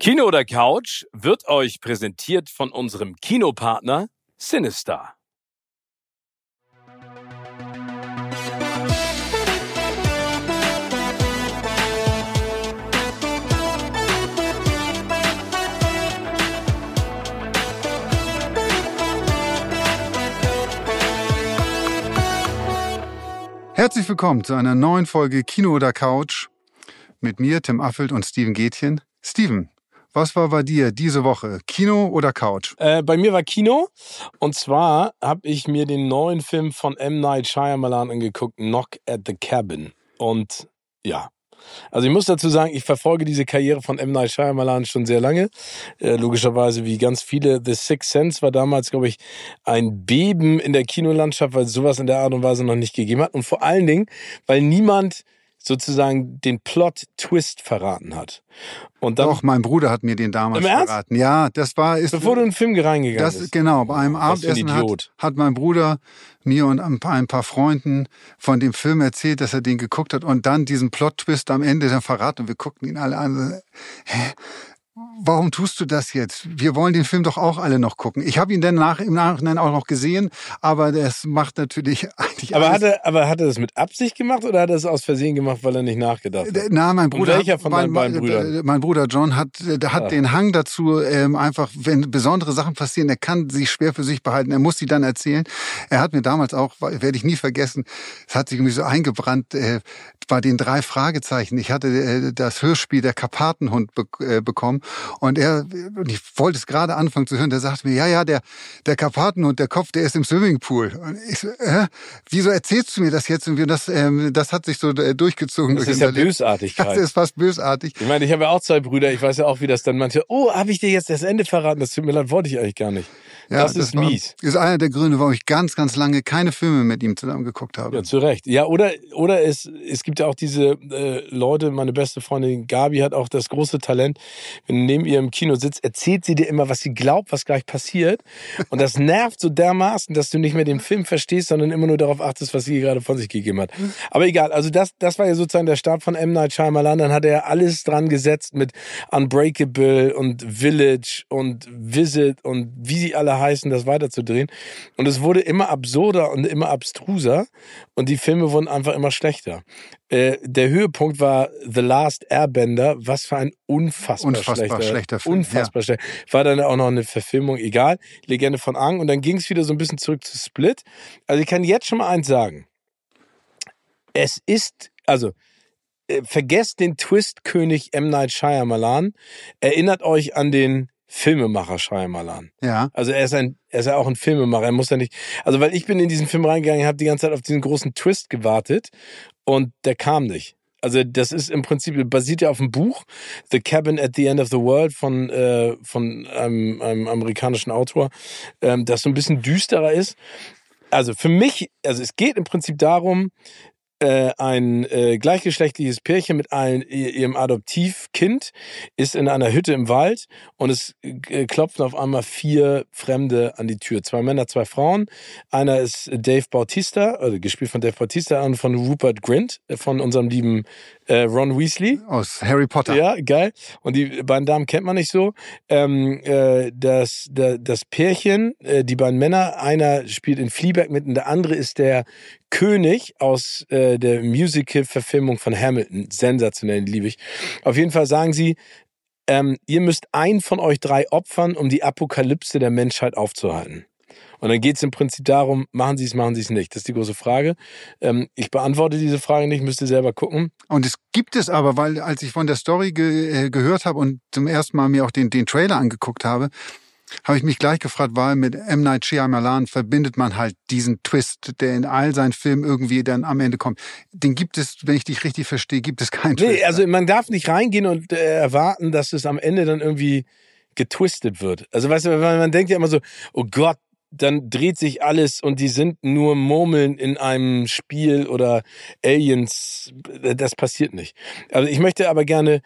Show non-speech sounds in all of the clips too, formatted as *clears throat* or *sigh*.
Kino oder Couch wird euch präsentiert von unserem Kinopartner Sinister. Herzlich willkommen zu einer neuen Folge Kino oder Couch mit mir, Tim Affelt und Steven Gätchen. Steven, was war bei dir diese Woche? Kino oder Couch? Äh, bei mir war Kino. Und zwar habe ich mir den neuen Film von M. Night Shyamalan angeguckt, Knock at the Cabin. Und ja, also ich muss dazu sagen, ich verfolge diese Karriere von M. Night Shyamalan schon sehr lange. Äh, logischerweise wie ganz viele. The Sixth Sense war damals, glaube ich, ein Beben in der Kinolandschaft, weil es sowas in der Art und Weise noch nicht gegeben hat. Und vor allen Dingen, weil niemand sozusagen den Plot-Twist verraten hat. Und dann, Doch, mein Bruder hat mir den damals verraten. Ja, das war... Ist, Bevor du in den Film reingegangen das, bist. Genau, bei einem Abendessen hat, hat mein Bruder mir und ein paar, ein paar Freunden von dem Film erzählt, dass er den geguckt hat und dann diesen Plot-Twist am Ende dann verraten. Und wir guckten ihn alle an. Hä? Warum tust du das jetzt? Wir wollen den Film doch auch alle noch gucken. Ich habe ihn dann nach, im Nachhinein auch noch gesehen, aber das macht natürlich *laughs* eigentlich aber alles. Hat er, aber hat er das mit Absicht gemacht oder hat er es aus Versehen gemacht, weil er nicht nachgedacht hat? Na, mein Bruder. Und welcher von mein, meinen beiden Brüdern? Mein Bruder John hat, der hat ah. den Hang dazu, ähm, einfach, wenn besondere Sachen passieren, er kann sie schwer für sich behalten, er muss sie dann erzählen. Er hat mir damals auch, werde ich nie vergessen, es hat sich irgendwie so eingebrannt, äh, bei den drei Fragezeichen. Ich hatte äh, das Hörspiel der Karpatenhund be äh, bekommen und er, und ich wollte es gerade anfangen zu hören, der sagte mir, ja, ja, der, der Karpatenhund, der Kopf, der ist im Swimmingpool. Und ich so, äh, wieso erzählst du mir das jetzt? Und das, ähm, das hat sich so äh, durchgezogen. Das durch ist ja Bösartigkeit. Das ist fast bösartig. Ich meine, ich habe ja auch zwei Brüder, ich weiß ja auch, wie das dann manche, oh, habe ich dir jetzt das Ende verraten? Das tut mir leid, wollte ich eigentlich gar nicht. Ja, das, das ist war, mies. Ist einer der Gründe, warum ich ganz, ganz lange keine Filme mit ihm zusammen geguckt habe. Ja, zu Recht. Ja, oder, oder es, es gibt ja auch diese äh, Leute, meine beste Freundin Gabi hat auch das große Talent, wenn du neben ihr im Kino sitzt, erzählt sie dir immer, was sie glaubt, was gleich passiert. *laughs* Und das nervt so dermaßen, dass du nicht mehr den Film verstehst, sondern immer nur darauf achtest, was sie gerade von sich gegeben hat. Aber egal, also das, das war ja sozusagen der Start von M. Night Shyamalan. Dann hat er alles dran gesetzt mit Unbreakable und Village und Visit und wie sie alle heißen, das weiterzudrehen. Und es wurde immer absurder und immer abstruser und die Filme wurden einfach immer schlechter. Äh, der Höhepunkt war The Last Airbender. Was für ein unfassbar, unfassbar schlechter, schlechter Film. Unfassbar ja. schlecht. War dann auch noch eine Verfilmung, egal. Legende von Ang. Und dann ging es wieder so ein bisschen zurück zu Split. Also ich kann jetzt schon mal eins sagen. Es ist, also äh, vergesst den Twist-König M. Night Shyamalan. Erinnert euch an den Filmemacher Shyamalan. Ja. Also er ist ein, er ist ja auch ein Filmemacher. Er muss ja nicht, also weil ich bin in diesen Film reingegangen, habe die ganze Zeit auf diesen großen Twist gewartet und der kam nicht. Also das ist im Prinzip basiert ja auf dem Buch The Cabin at the End of the World von äh, von einem, einem amerikanischen Autor, ähm, das so ein bisschen düsterer ist. Also für mich, also es geht im Prinzip darum, äh, ein äh, gleichgeschlechtliches Pärchen mit ein, ihrem Adoptivkind ist in einer Hütte im Wald und es äh, klopfen auf einmal vier Fremde an die Tür. Zwei Männer, zwei Frauen. Einer ist Dave Bautista, also gespielt von Dave Bautista, und von Rupert Grint, äh, von unserem lieben äh, Ron Weasley. Aus Harry Potter. Ja, geil. Und die beiden Damen kennt man nicht so. Ähm, äh, das, der, das Pärchen, äh, die beiden Männer, einer spielt in Fleabag mit und der andere ist der König aus äh, der Musical-Verfilmung von Hamilton. Sensationell, liebe ich. Auf jeden Fall sagen sie, ähm, ihr müsst einen von euch drei opfern, um die Apokalypse der Menschheit aufzuhalten. Und dann geht es im Prinzip darum, machen Sie es, machen Sie es nicht. Das ist die große Frage. Ähm, ich beantworte diese Frage nicht, müsst ihr selber gucken. Und es gibt es aber, weil als ich von der Story ge äh, gehört habe und zum ersten Mal mir auch den, den Trailer angeguckt habe, habe ich mich gleich gefragt, weil mit M. Night Shyamalan verbindet man halt diesen Twist, der in all seinen Filmen irgendwie dann am Ende kommt. Den gibt es, wenn ich dich richtig verstehe, gibt es keinen nee, Twist. also man darf nicht reingehen und äh, erwarten, dass es am Ende dann irgendwie getwistet wird. Also weißt du, man denkt ja immer so, oh Gott, dann dreht sich alles und die sind nur Murmeln in einem Spiel oder Aliens. Das passiert nicht. Also ich möchte aber gerne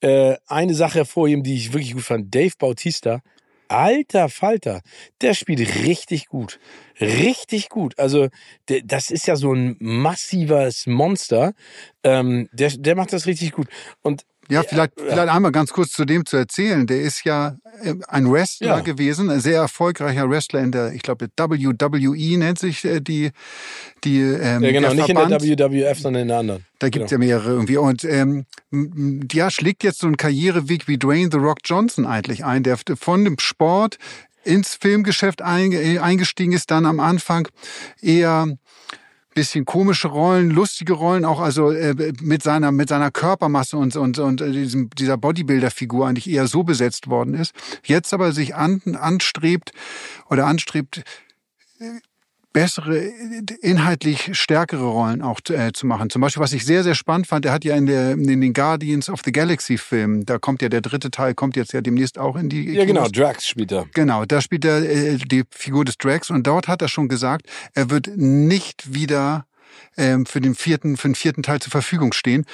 äh, eine Sache hervorheben, die ich wirklich gut fand. Dave Bautista, alter Falter, der spielt richtig gut. Richtig gut. Also der, das ist ja so ein massives Monster. Ähm, der, der macht das richtig gut. Und Ja, vielleicht, Ja. vielleicht einmal ganz kurz zu dem zu erzählen. Der ist ja äh, ein Wrestler Ja. gewesen, ein sehr erfolgreicher Wrestler in der, ich glaube, WWE nennt sich äh, die, die ähm, Ja, genau, nicht Verband. in der WWF, sondern in der anderen. Da gibt's genau. ja mehrere irgendwie. Und ähm, ja, schlägt jetzt so einen Karriereweg wie Dwayne The Rock Johnson eigentlich ein, der von dem Sport ins Filmgeschäft einge- eingestiegen ist, dann am Anfang eher bisschen komische Rollen, lustige Rollen, auch also äh, mit seiner mit seiner Körpermasse und und und äh, diesem, dieser Bodybuilder-Figur eigentlich eher so besetzt worden ist. Jetzt aber sich an, anstrebt oder anstrebt äh, bessere, inhaltlich stärkere Rollen auch äh, zu machen. Zum Beispiel, was ich sehr, sehr spannend fand, er hat ja in, der, in den Guardians of the Galaxy Filmen, da kommt ja der dritte Teil, kommt jetzt ja demnächst auch in die Ja, genau. Drax spielt er. Genau, da spielt er äh, die Figur des Drax und dort hat er schon gesagt, er wird nicht wieder ähm, für den vierten, für den vierten Teil zur Verfügung stehen,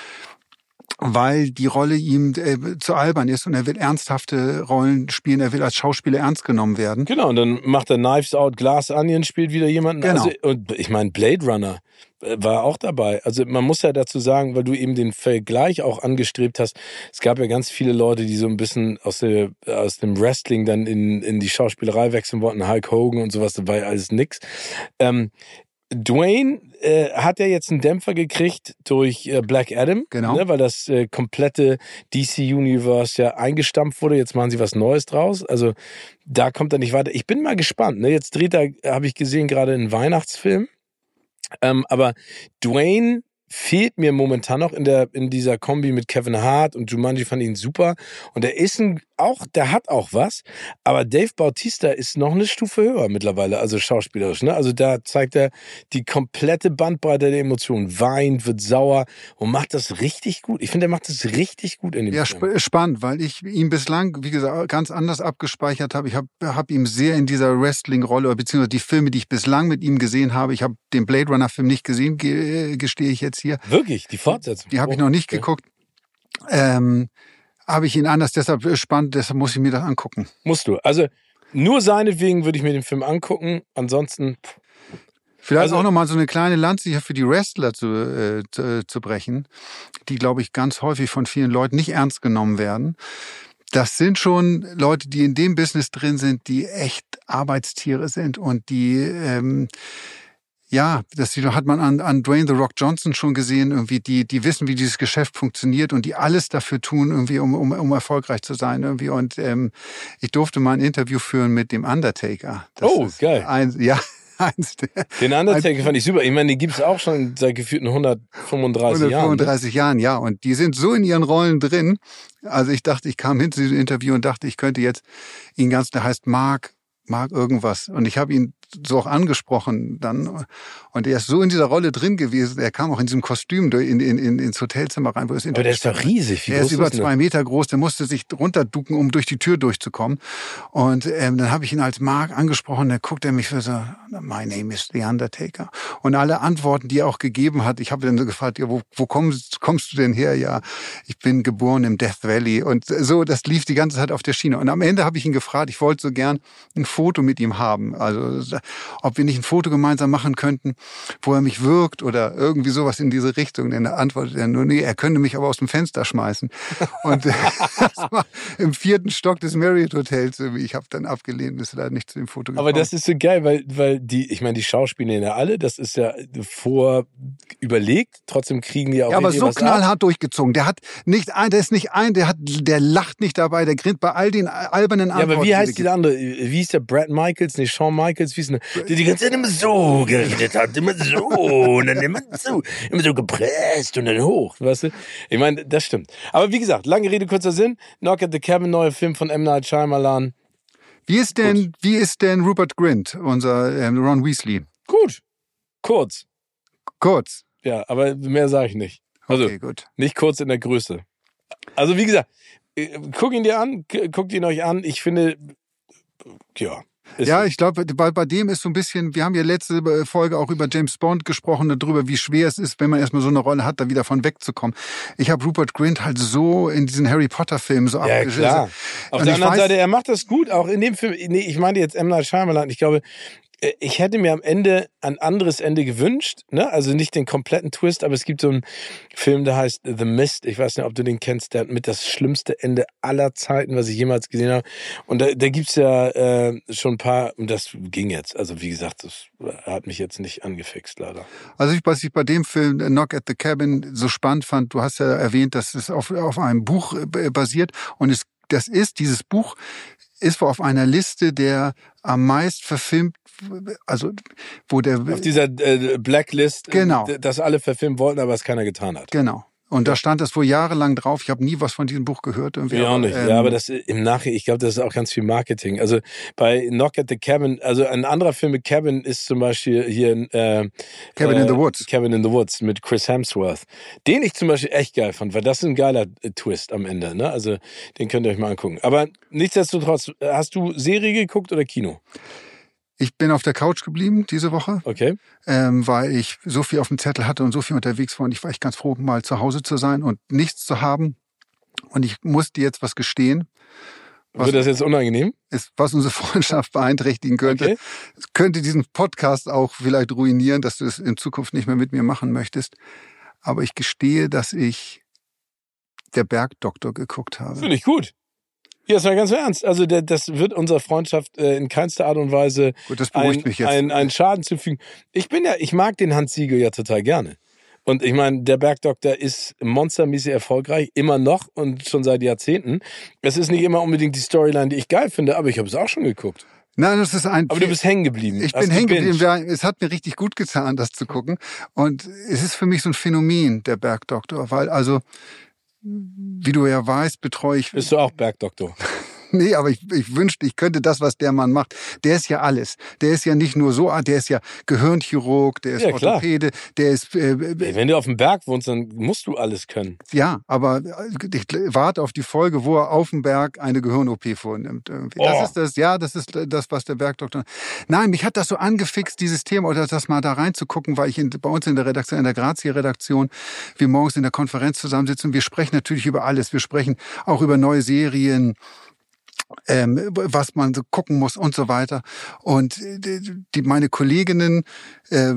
weil die Rolle ihm äh, zu albern ist und er will ernsthafte Rollen spielen, er will als Schauspieler ernst genommen werden. Genau, und dann macht er Knives Out, Glass Onion, spielt wieder jemanden. Genau. Also, und ich meine, Blade Runner äh, war auch dabei. Also man muss ja dazu sagen, weil du eben den Vergleich auch angestrebt hast, es gab ja ganz viele Leute, die so ein bisschen aus, der, aus dem Wrestling dann in, in die Schauspielerei wechseln wollten, Hulk Hogan und sowas, das war ja alles nix. Ähm, Dwayne äh, hat ja jetzt einen Dämpfer gekriegt durch äh, Black Adam, Genau. ne, weil das äh, komplette DC-Universe ja eingestampft wurde. Jetzt machen sie was Neues draus. Also da kommt er nicht weiter. Ich bin mal gespannt. Ne? Jetzt dreht er, habe ich gesehen, gerade einen Weihnachtsfilm. Ähm, aber Dwayne fehlt mir momentan noch in der in dieser Kombi mit Kevin Hart und Jumanji fand ihn super. Und er ist ein auch der hat auch was aber Dave Bautista ist noch eine Stufe höher mittlerweile also schauspielerisch ne? Also da zeigt er die komplette Bandbreite der Emotionen. Weint wird sauer und macht das richtig gut. Ich finde er macht das richtig gut in dem Ja, Film. sp spannend, weil ich ihn bislang, wie gesagt, ganz anders abgespeichert habe. Ich habe hab ihm sehr in dieser Wrestling-Rolle, beziehungsweise die Filme, die ich bislang mit ihm gesehen habe, ich habe den Blade Runner-Film nicht gesehen, ge gestehe ich jetzt hier. wirklich die Fortsetzung Die habe ich noch nicht Okay. geguckt. Ähm, habe ich ihn anders, deshalb spannend, deshalb muss ich mir das angucken. musst du also nur seinetwegen würde ich mir den Film angucken ansonsten pff, Vielleicht Also- auch nochmal so eine kleine Lanze hier für die Wrestler zu, äh, zu, zu brechen, die, glaube ich, ganz häufig von vielen Leuten nicht ernst genommen werden. Das sind schon Leute, die in dem Business drin sind, die echt Arbeitstiere sind und die, ähm, ja, das hat man an, an Dwayne The Rock Johnson schon gesehen, irgendwie, die, die wissen, wie dieses Geschäft funktioniert und die alles dafür tun, irgendwie, um, um, um erfolgreich zu sein, irgendwie. Und ähm, ich durfte mal ein Interview führen mit dem Undertaker. Oh, ist geil. Ein, ja, *laughs* Den Undertaker fand ich super. Ich meine, die gibt's auch schon seit gefühlten 135 Jahren. ne? 135 Jahren, ja. Und die sind so in ihren Rollen drin. Also ich dachte, ich kam hin zu diesem Interview und dachte, ich könnte jetzt ihn ganz, der heißt Mark, Mark irgendwas. Und ich habe ihn so auch angesprochen dann. Und er ist so in dieser Rolle drin gewesen. Er kam auch in diesem Kostüm durch- in, in, in, ins Hotelzimmer rein, wo das Aber der ist doch riesig. Wie Er ist über ist zwei Meter groß, der musste sich runterducken, um durch die Tür durchzukommen. Und ähm, dann habe ich ihn als Mark angesprochen, da guckt er mich für so, my name is The Undertaker. Und alle Antworten, die er auch gegeben hat, ich habe dann so gefragt, ja, wo, wo kommst, kommst du denn her? Ja, ich bin geboren im Death Valley. Und so, das lief die ganze Zeit auf der Schiene. Und am Ende habe ich ihn gefragt, ich wollte so gern ein Foto mit ihm haben. Also, ob wir nicht ein Foto gemeinsam machen könnten, wo er mich wirkt oder irgendwie sowas in diese Richtung. Denn er antwortet er nur, nee, er könnte mich aber aus dem Fenster schmeißen. Und äh, *laughs* das war im vierten Stock des Marriott Hotels. Ich habe dann abgelehnt, ist leider nicht zu dem Foto gekommen. Aber das ist so geil, weil, weil die, ich meine, die Schauspieler ja alle, das ist ja vor überlegt, trotzdem kriegen die ja auch ja, aber so was ab. knallhart durchgezogen. Der hat nicht ein, der ist nicht ein, der hat, der lacht nicht dabei, der grinst bei all den albernen Ja, Antworten. aber wie die heißt er dieser andere? Wie hieß der? Brad Michaels? Nee, Shawn Michaels? Wie ist der? Der die ganze Zeit immer so geredet hat. Immer so. Und dann immer so. Immer so gepresst und dann hoch. Weißt du? Ich meine, das stimmt. Aber wie gesagt, lange Rede, kurzer Sinn. Knock at the Cabin, neuer Film von M. Night Shyamalan. Wie ist denn, wie ist denn Rupert Grint, unser ähm, Ron Weasley? Gut. Kurz. Kurz. Ja, aber mehr sage ich nicht. Also, Okay, gut. nicht kurz in der Größe. Also, wie gesagt, äh, guck ihn dir an, guckt ihn euch an. Ich finde, ja. Ist Ja, ich glaube, bei, bei dem ist so ein bisschen, wir haben ja letzte äh, Folge auch über James Bond gesprochen, darüber, wie schwer es ist, wenn man erstmal so eine Rolle hat, da wieder von wegzukommen. Ich habe Rupert Grint halt so in diesen Harry Potter Filmen so Ja, abgeschlossen. klar. Auf Und der anderen weiß- Seite, er macht das gut, auch in dem Film. Nee, ich meine jetzt M. Night Shyamalan. Ich glaube, ich hätte mir am Ende ein anderes Ende gewünscht, ne? Also nicht den kompletten Twist, aber es gibt so einen Film, der heißt The Mist. Ich weiß nicht, ob du den kennst, der hat mit das schlimmste Ende aller Zeiten, was ich jemals gesehen habe. Und da, da gibt's ja äh, schon ein paar, und das ging jetzt. Also wie gesagt, das hat mich jetzt nicht angefixt, leider. Also ich, was ich bei dem Film Knock at the Cabin so spannend fand, du hast ja erwähnt, dass es auf, auf einem Buch äh, basiert und es das ist, dieses Buch ist auf einer Liste der am meist verfilmt, also wo der auf dieser äh, Blacklist, äh, genau. das alle verfilmen wollten, aber es keiner getan hat. Genau. Und da stand das wohl jahrelang drauf. Ich habe nie was von diesem Buch gehört. Irgendwie. Ja, auch nicht. Ähm, ja, aber das im Nachhinein, ich glaube, das ist auch ganz viel Marketing. Also bei Knock at the Cabin, also ein anderer Film mit Cabin ist zum Beispiel hier äh, Cabin äh, in the Woods. Cabin in the Woods mit Chris Hemsworth. Den ich zum Beispiel echt geil fand, weil das ist ein geiler äh, Twist am Ende. Ne? Also den könnt ihr euch mal angucken. Aber nichtsdestotrotz, hast du Serie geguckt oder Kino? Ich bin auf der Couch geblieben diese Woche, okay. ähm, weil ich so viel auf dem Zettel hatte und so viel unterwegs war. Und ich war echt ganz froh, mal zu Hause zu sein und nichts zu haben. Und ich musste jetzt was gestehen. Was Wird das jetzt unangenehm? Ist, was unsere *laughs* Freundschaft beeinträchtigen könnte. Okay. Es könnte diesen Podcast auch vielleicht ruinieren, dass du es in Zukunft nicht mehr mit mir machen möchtest. Aber ich gestehe, dass ich der Bergdoktor geguckt habe. Finde ich gut. Ja, ist mal ganz ernst. Also der, das wird unserer Freundschaft äh, in keinster Art und Weise Gut, ein, ein, einen Schaden zufügen. Ich bin ja, ich mag den Hans Siegel ja total gerne. Und ich meine, der Bergdoktor ist monstermäßig erfolgreich, immer noch und schon seit Jahrzehnten. Es ist nicht immer unbedingt die Storyline, die ich geil finde, aber ich habe es auch schon geguckt. Nein, das ist ein. Aber du bist hängen geblieben. Ich bin hängen geblieben. Es hat mir richtig gut getan, das zu gucken. Und es ist für mich so ein Phänomen, der Bergdoktor, weil also wie du ja weißt, betreue ich. Bist du auch Bergdoktor? *laughs* *laughs* nee, aber ich, ich wünschte, ich könnte das, was der Mann macht. Der ist ja alles. Der ist ja nicht nur so, der ist ja Gehirnchirurg, der ist ja, Orthopäde, der ist. Äh, Ey, wenn du auf dem Berg wohnst, dann musst du alles können. Ja, aber äh, ich warte auf die Folge, wo er auf dem Berg eine Gehirn-OP vornimmt. Irgendwie. Oh. Das ist das, ja, das ist das, was der Bergdoktor. Nein, mich hat das so angefixt, dieses Thema, oder das mal da reinzugucken, weil ich in, bei uns in der Redaktion, in der Grazia-Redaktion, wir morgens in der Konferenz zusammensitzen. Wir sprechen natürlich über alles. Wir sprechen auch über neue Serien ähm, was man so gucken muss und so weiter. Und äh, die, meine Kolleginnen äh,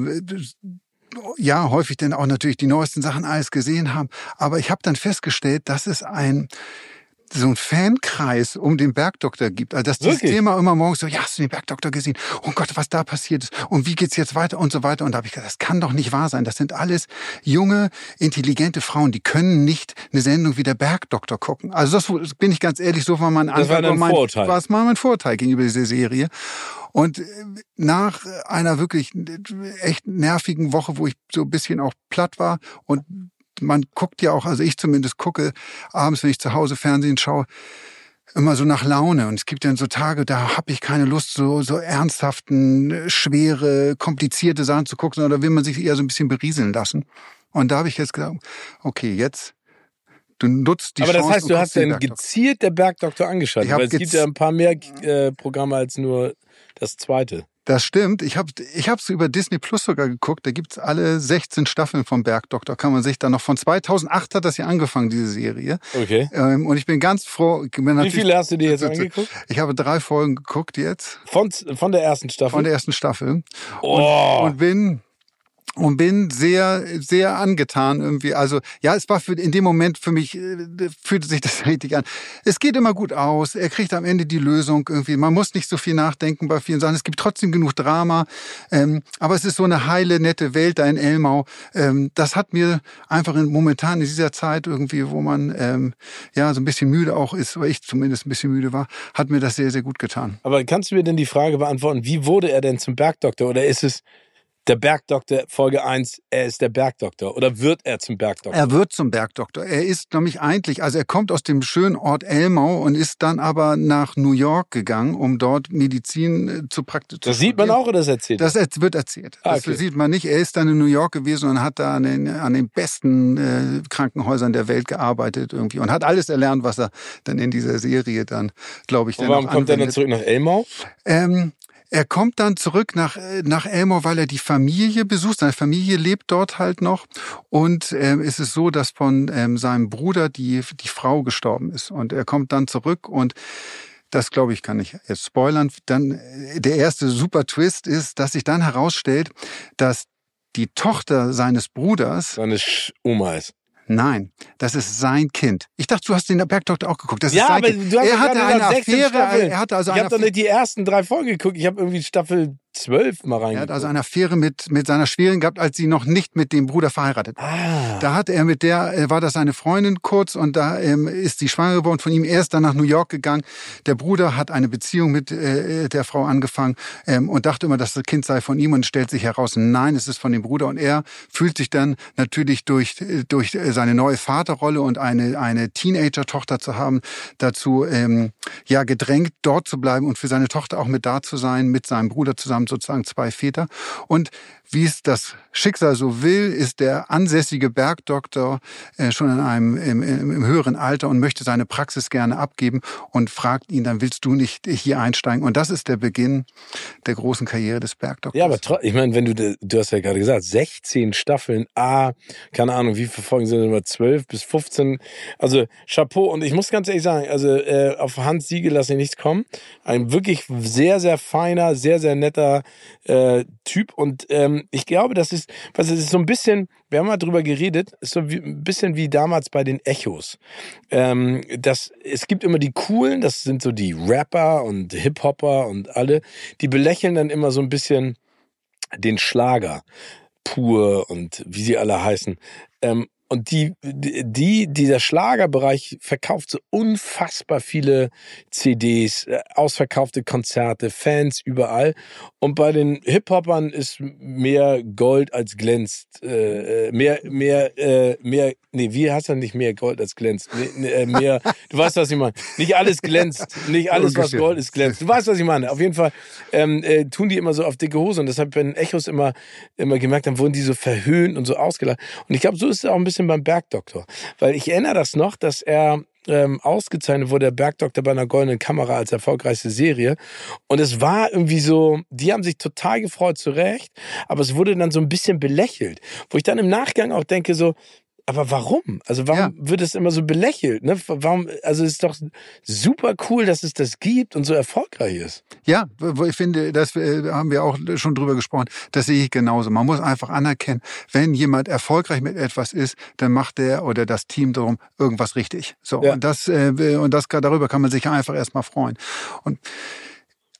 ja häufig dann auch natürlich die neuesten Sachen alles gesehen haben. Aber ich habe dann festgestellt, dass es ein so ein Fankreis um den Bergdoktor gibt. Also dass dieses Wirklich? Thema immer morgens so, ja, hast du den Bergdoktor gesehen? Oh Gott, was da passiert ist und wie geht's jetzt weiter und so weiter. Und da habe ich gesagt, das kann doch nicht wahr sein. Das sind alles junge, intelligente Frauen, die können nicht eine Sendung wie der Bergdoktor gucken. Also das bin ich ganz ehrlich, so war mein das war mein, Vorurteil. War mal mein Vorteil gegenüber dieser Serie. Und äh, nach einer wirklich echt nervigen Woche, wo ich so ein bisschen auch platt war und man guckt ja auch, also ich zumindest gucke abends, wenn ich zu Hause Fernsehen schaue, immer so nach Laune. Und es gibt dann so Tage, da habe ich keine Lust, so, so ernsthaften, schwere, komplizierte Sachen zu gucken, sondern da will man sich eher so ein bisschen berieseln lassen. Und da habe ich jetzt gesagt, okay, jetzt Du nutzt die Aber Chance das heißt, du hast dann gezielt der Bergdoktor angeschaltet, weil es gibt ja ein paar mehr äh, Programme als nur das zweite. Das stimmt. Ich habe ich hab's über Disney Plus sogar geguckt. Da gibt's alle 16 Staffeln vom Bergdoktor. Kann man sich da noch von 2008 hat das ja angefangen, diese Serie. Okay. Ähm, und ich bin ganz froh. Wie viele hast du dir jetzt *laughs* angeguckt? Ich habe drei Folgen geguckt jetzt. Von, von der ersten Staffel? Von der ersten Staffel. Oh. Und, und bin und bin sehr, sehr angetan irgendwie. Also ja, es war für, in dem Moment für mich, äh, fühlte sich *laughs* das richtig an. Es geht immer gut aus. Er kriegt am Ende die Lösung irgendwie. Man muss nicht so viel nachdenken bei vielen Sachen. Es gibt trotzdem genug Drama. Ähm, aber es ist so eine heile, nette Welt da in Elmau. Ähm, das hat mir einfach in, momentan in dieser Zeit irgendwie, wo man ähm, ja so ein bisschen müde auch ist, oder ich zumindest ein bisschen müde war, hat mir das sehr, sehr gut getan. Aber kannst du mir denn die Frage beantworten, wie wurde er denn zum Bergdoktor? Oder ist es der Bergdoktor, Folge 1, er ist der Bergdoktor oder wird er zum Bergdoktor? Er wird zum Bergdoktor. Er ist nämlich eigentlich, also er kommt aus dem schönen Ort Elmau und ist dann aber nach New York gegangen, um dort Medizin äh, zu praktizieren. Das sieht man auch oder das erzählt? Das wird erzählt. Ah, okay. Das sieht man nicht. Er ist dann in New York gewesen und hat da an den, an den besten äh, Krankenhäusern der Welt gearbeitet irgendwie und hat alles erlernt, was er dann in dieser Serie dann, glaube ich, dann und Warum kommt er dann zurück nach Elmau? Ähm, er kommt dann zurück nach, äh, nach Elmore, weil er die Familie besucht. Seine Familie lebt dort halt noch. Und ähm, es ist so, dass von ähm, seinem Bruder die, die Frau gestorben ist. Und er kommt dann zurück und das glaube ich, kann ich jetzt spoilern. Dann äh, der erste super Twist ist, dass sich dann herausstellt, dass die Tochter seines Bruders Seine Oma ist. Nein, das ist sein Kind. Ich dachte, du hast den Bergdoktor auch geguckt. Das Ja, ist sein aber kind. du hast er hatte eine gesagt, 16 Affäre. Er hatte also Ich habe doch nicht die ersten drei Folgen geguckt. Ich habe irgendwie Staffel 12 mal er reingeguckt. hat also eine Affäre mit, mit seiner Schwägerin gehabt, als sie noch nicht mit dem Bruder verheiratet war. ah. Da hat er mit der, äh, war das seine Freundin kurz und da ähm, ist sie schwanger geworden von ihm. Er ist dann nach New York gegangen. Der Bruder hat eine Beziehung mit äh, der Frau angefangen ähm, und dachte immer, dass das Kind sei von ihm und stellt sich heraus, nein, es ist von dem Bruder. Und er fühlt sich dann natürlich durch, äh, durch äh, seine neue Vaterrolle und eine, eine Teenager-Tochter zu haben, dazu ähm, ja gedrängt, dort zu bleiben und für seine Tochter auch mit da zu sein, mit seinem Bruder zusammen, sozusagen zwei Väter. Und wie es das Schicksal so will, ist der ansässige Bergdoktor äh, schon in einem im, im, höheren Alter und möchte seine Praxis gerne abgeben und fragt ihn, dann willst du nicht hier einsteigen. Und das ist der Beginn der großen Karriere des Bergdoktors. Ja, aber ich meine, wenn du, du hast ja gerade gesagt, 16 Staffeln, ah, keine Ahnung, wie viele Folgen sind immer, 12 bis 15. Also Chapeau und ich muss ganz ehrlich sagen, also äh, auf Hans Siegel lasse ich nichts kommen. Ein wirklich sehr, sehr feiner, sehr, sehr netter äh, Typ und ähm, ich glaube, das ist, was ist so ein bisschen, wir haben mal drüber geredet, ist so wie, ein bisschen wie damals bei den Echos. Ähm, das, es gibt immer die coolen, das sind so die Rapper und Hip-Hopper und alle, die belächeln dann immer so ein bisschen den Schlager pur und wie sie alle heißen. Ähm, und die, die, dieser Schlagerbereich verkauft so unfassbar viele CDs, äh, ausverkaufte Konzerte, Fans überall. Und bei den Hip-Hopern ist mehr Gold als glänzt. Äh, äh, mehr, mehr, äh, mehr, nee, wie heißt das nicht mehr Gold als glänzt? Äh, mehr, *laughs* du weißt, was ich meine. Nicht alles glänzt. Nicht alles, was. Gold ist, glänzt. Du weißt, was ich meine. Auf jeden Fall ähm, äh, tun die immer so auf dicke Hose. Und bei den Echos immer, immer gemerkt, dann wurden die so verhöhnt und so ausgelacht. Und ich glaube, so ist es auch ein bisschen beim Bergdoktor. Weil ich erinnere das noch, dass er ähm, ausgezeichnet wurde, der Bergdoktor bei einer goldenen Kamera als erfolgreichste Serie. Und es war irgendwie so, die haben sich total gefreut, zu Recht, aber es wurde dann so ein bisschen belächelt. Wo ich dann im Nachgang auch denke, so, aber warum? Also warum wird es immer so belächelt? Ne? Warum? Also es ist doch super cool, dass es das gibt und so erfolgreich ist. Ja, ich finde, das äh, haben wir auch schon drüber gesprochen. Das sehe ich genauso. Man muss einfach anerkennen, wenn jemand erfolgreich mit etwas ist, dann macht der oder das Team darum irgendwas richtig. So Ja. und das äh, und das darüber kann man sich einfach erstmal freuen. Und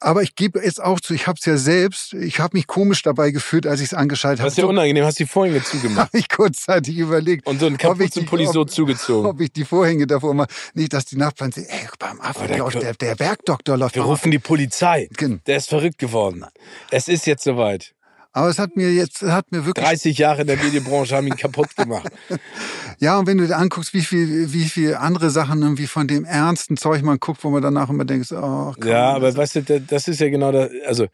aber ich gebe jetzt auch zu, ich habe es ja selbst, ich habe mich komisch dabei gefühlt, als ich es angeschaltet Das habe. ist ja unangenehm, hast die Vorhänge zugemacht *laughs* habe ich kurzzeitig überlegt, und so die- Kapuzenpulli so zugezogen. ob ich die Vorhänge davor mal, nicht, dass die Nachbarn sehen, ey, beim Affen, der Klo- der, der Bergdoktor läuft Wir rufen die Polizei. Gen- Der ist verrückt geworden. Es ist jetzt soweit. Aber es hat mir jetzt, hat mir wirklich 30 Jahre in der Medienbranche haben ihn kaputt gemacht. *laughs* Ja, und wenn du dir anguckst, wie viel, wie viel andere Sachen irgendwie von dem ernsten Zeug man guckt, wo man danach immer denkt, oh, komm, Ja, aber das- weißt du, da- das ist ja genau das, also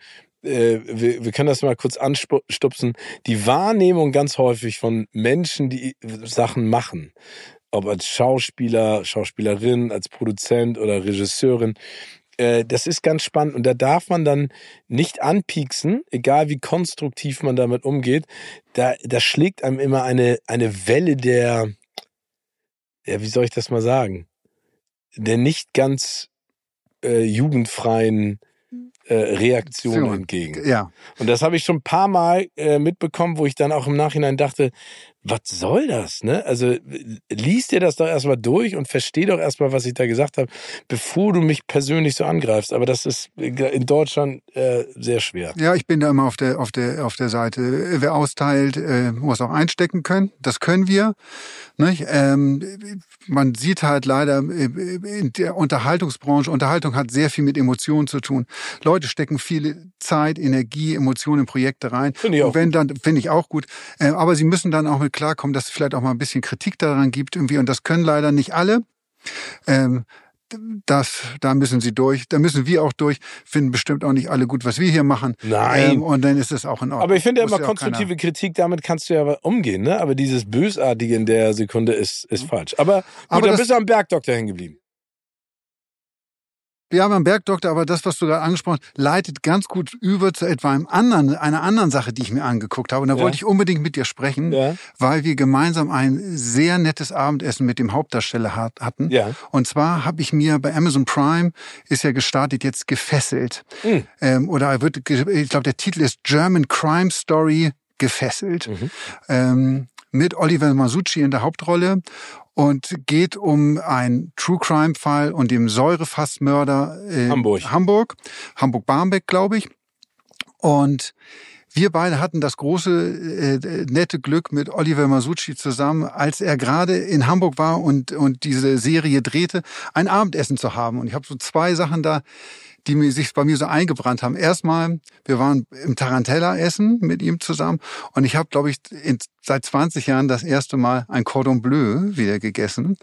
äh, wir, wir können das mal kurz anstupsen. Die Wahrnehmung ganz häufig von Menschen, die Sachen machen, ob als Schauspieler, Schauspielerin, als Produzent oder Regisseurin, äh, das ist ganz spannend und da darf man dann nicht anpieksen, egal wie konstruktiv man damit umgeht. Da, da schlägt einem immer eine, eine Welle der, ja, wie soll ich das mal sagen, der nicht ganz äh, jugendfreien äh, Reaktion entgegen. ja, Und das habe ich schon ein paar Mal äh, mitbekommen, wo ich dann auch im Nachhinein dachte, was soll das? Ne? Also lies dir das doch erstmal durch und versteh doch erstmal, was ich da gesagt habe, bevor du mich persönlich so angreifst. Aber das ist in Deutschland äh, sehr schwer. ja, ich bin da immer auf der, auf der, auf der Seite. Wer austeilt, äh, muss auch einstecken können. Das können wir. Nicht? Ähm, man sieht halt leider äh, in der Unterhaltungsbranche, Unterhaltung hat sehr viel mit Emotionen zu tun. Leute stecken viel Zeit, Energie, Emotionen in Projekte rein. Finde ich auch Und wenn dann, finde ich auch gut. Äh, aber sie müssen dann auch mit klarkommen, dass es vielleicht auch mal ein bisschen Kritik daran gibt irgendwie. Und das können leider nicht alle. Ähm, das, da müssen sie durch, da müssen wir auch durch, finden bestimmt auch nicht alle gut, was wir hier machen. Nein. Ähm, und dann ist es auch in Ordnung. Aber ich finde ja immer konstruktive Kritik, damit kannst du ja umgehen, ne? Aber dieses Bösartige in der Sekunde ist, ist falsch. Aber gut, Aber dann bist du am Bergdoktor hängen geblieben. Ja, beim Bergdoktor, aber das, was du gerade angesprochen hast, leitet ganz gut über zu etwa einem anderen, einer anderen Sache, die ich mir angeguckt habe. Und da Ja. wollte ich unbedingt mit dir sprechen, Ja. weil wir gemeinsam ein sehr nettes Abendessen mit dem Hauptdarsteller hat, hatten. Ja. Und zwar habe ich mir bei Amazon Prime ist ja gestartet jetzt gefesselt. Hm. Ähm, oder wird, ich glaube, der Titel ist German Crime Story gefesselt. Mhm. Ähm, mit Oliver Masucci in der Hauptrolle und geht um einen True Crime Fall und dem Säurefassmörder in Hamburg. Hamburg, Hamburg Barmbek, glaube ich. Und wir beide hatten das große äh, nette Glück mit Oliver Masucci zusammen, als er gerade in Hamburg war und und diese Serie drehte, ein Abendessen zu haben. Und ich habe so zwei Sachen da, die mir sich bei mir so eingebrannt haben. Erstmal, wir waren im Tarantella essen mit ihm zusammen und ich habe, glaube ich, in, seit 20 Jahren das erste Mal ein Cordon Bleu wieder gegessen.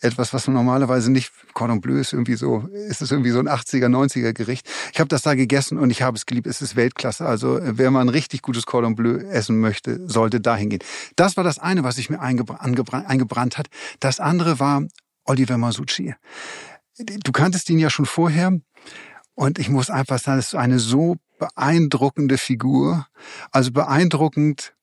Etwas, was man normalerweise nicht, Cordon Bleu ist irgendwie so, ist es irgendwie so ein 80er, 90er Gericht. Ich habe das da gegessen und ich habe es geliebt. Es ist Weltklasse. Also wer mal ein richtig gutes Cordon Bleu essen möchte, sollte dahin gehen. Das war das eine, was sich mir eingebra angebra- eingebrannt hat. Das andere war Oliver Masucci. Du kanntest ihn ja schon vorher. Und ich muss einfach sagen, es ist eine so beeindruckende Figur. Also beeindruckend,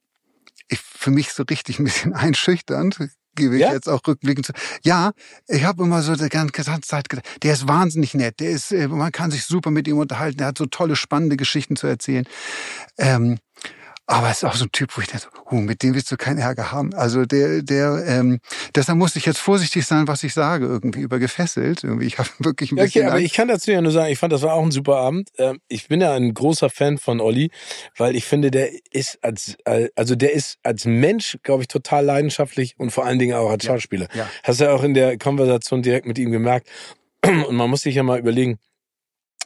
ich, für mich so richtig ein bisschen *laughs* einschüchternd, gebe ich Ja? jetzt auch rückblickend zu. Ja, ich habe immer so die ganze Zeit gedacht, der ist wahnsinnig nett, der ist, äh, man kann sich super mit ihm unterhalten, der hat so tolle, spannende Geschichten zu erzählen. Ähm, aber es ist auch so ein Typ, wo ich denke, so, uh, mit dem willst du keinen Ärger haben. Also der, der, ähm, deshalb muss ich jetzt vorsichtig sein, was ich sage, irgendwie über gefesselt. Irgendwie, ich habe *laughs* wirklich ein Ja, bisschen okay, aber Angst. ich kann dazu ja nur sagen, ich fand, das war auch ein super Abend. Ähm, Ich bin ja ein großer Fan von Olli, weil ich finde, der ist als, also der ist als Mensch, glaube ich, total leidenschaftlich und vor allen Dingen auch als Ja, Schauspieler. ja. Hast du ja auch in der Konversation direkt mit ihm gemerkt. *clears throat* Und man muss sich ja mal überlegen,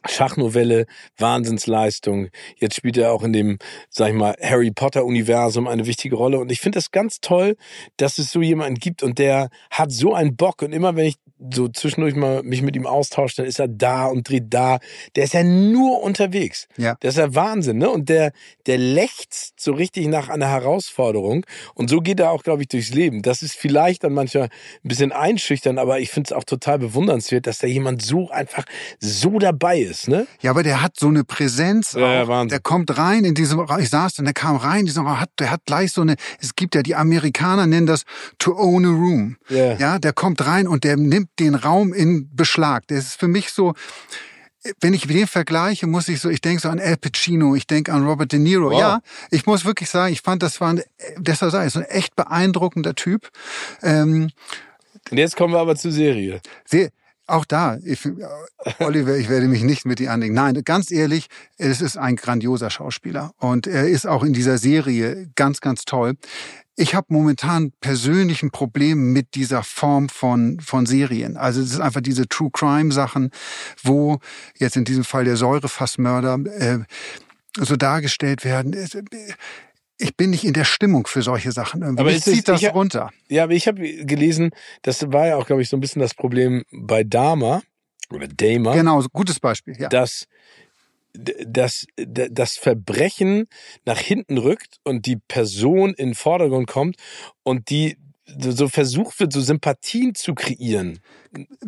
Schachnovelle, Wahnsinnsleistung. Jetzt spielt er auch in dem, sag ich mal, Harry Potter Universum eine wichtige Rolle. Und ich finde das ganz toll, dass es so jemanden gibt und der hat so einen Bock. Und immer wenn ich so zwischendurch mal mich mit ihm austausche, dann ist er da und dreht da. Der ist ja nur unterwegs. Ja. Das ist ja Wahnsinn, ne? Und der, der lechzt so richtig nach einer Herausforderung. Und so geht er auch, glaube ich, durchs Leben. Das ist vielleicht dann manchmal ein bisschen einschüchtern, aber ich finde es auch total bewundernswert, dass da jemand so einfach so dabei ist, ne? Ja, aber der hat so eine Präsenz. Ja, auch. Wahnsinn. Der kommt rein in diesem Raum. Ich saß und der kam rein in diesem. Hat, der hat gleich so eine, es gibt ja, die Amerikaner nennen das to own a room. Ja. Ja, der kommt rein und der nimmt den Raum in Beschlag. Das ist für mich so, wenn ich den vergleiche, muss ich so, ich denke so an Al Pacino, ich denke an Robert De Niro. Wow. Ja, ich muss wirklich sagen, ich fand, das war ein, deshalb sage ich, so ein echt beeindruckender Typ. Ähm, Und jetzt kommen wir aber zur Serie. sehr, auch da, ich, Oliver, ich werde mich nicht mit dir anlegen. Nein, ganz ehrlich, es ist ein grandioser Schauspieler und er ist auch in dieser Serie ganz, ganz toll. Ich habe momentan persönlich ein Problem mit dieser Form von, von Serien. Also es ist einfach diese True Crime Sachen, wo jetzt in diesem Fall der Säurefassmörder äh, so dargestellt werden. Ich bin nicht in der Stimmung für solche Sachen. Irgendwie. Aber es- zieht das ich hab- runter. Ja, aber ich habe gelesen, das war ja auch, glaube ich, so ein bisschen das Problem bei Dama oder Dama. Genau, gutes Beispiel. Ja. dass dass das Verbrechen nach hinten rückt und die Person in den Vordergrund kommt und die so versucht wird, so Sympathien zu kreieren.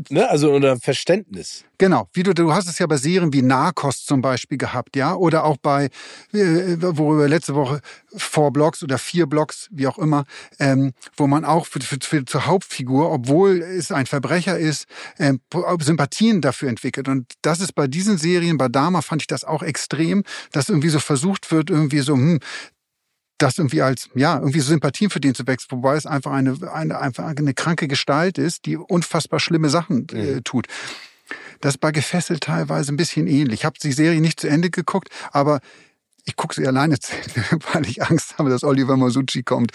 Ne? Also oder Verständnis. Genau, wie du, du hast es ja bei Serien wie Narcos zum Beispiel gehabt, ja, oder auch bei, äh, worüber letzte Woche Four Blocks oder vier Blocks, wie auch immer, ähm, wo man auch für, für, für zur Hauptfigur, obwohl es ein Verbrecher ist, ähm, Sympathien dafür entwickelt. Und das ist bei diesen Serien, bei Dama fand ich das auch extrem, dass irgendwie so versucht wird, irgendwie so, hm, das irgendwie als, ja, irgendwie so Sympathien für den zu wechseln, wobei es einfach eine, eine, einfach eine kranke Gestalt ist, die unfassbar schlimme Sachen äh, tut. Das ist bei Gefesselt teilweise ein bisschen ähnlich. Ich habe die Serie nicht zu Ende geguckt, aber ich gucke sie alleine zu Ende, *laughs* weil ich Angst habe, dass Oliver Masucci kommt.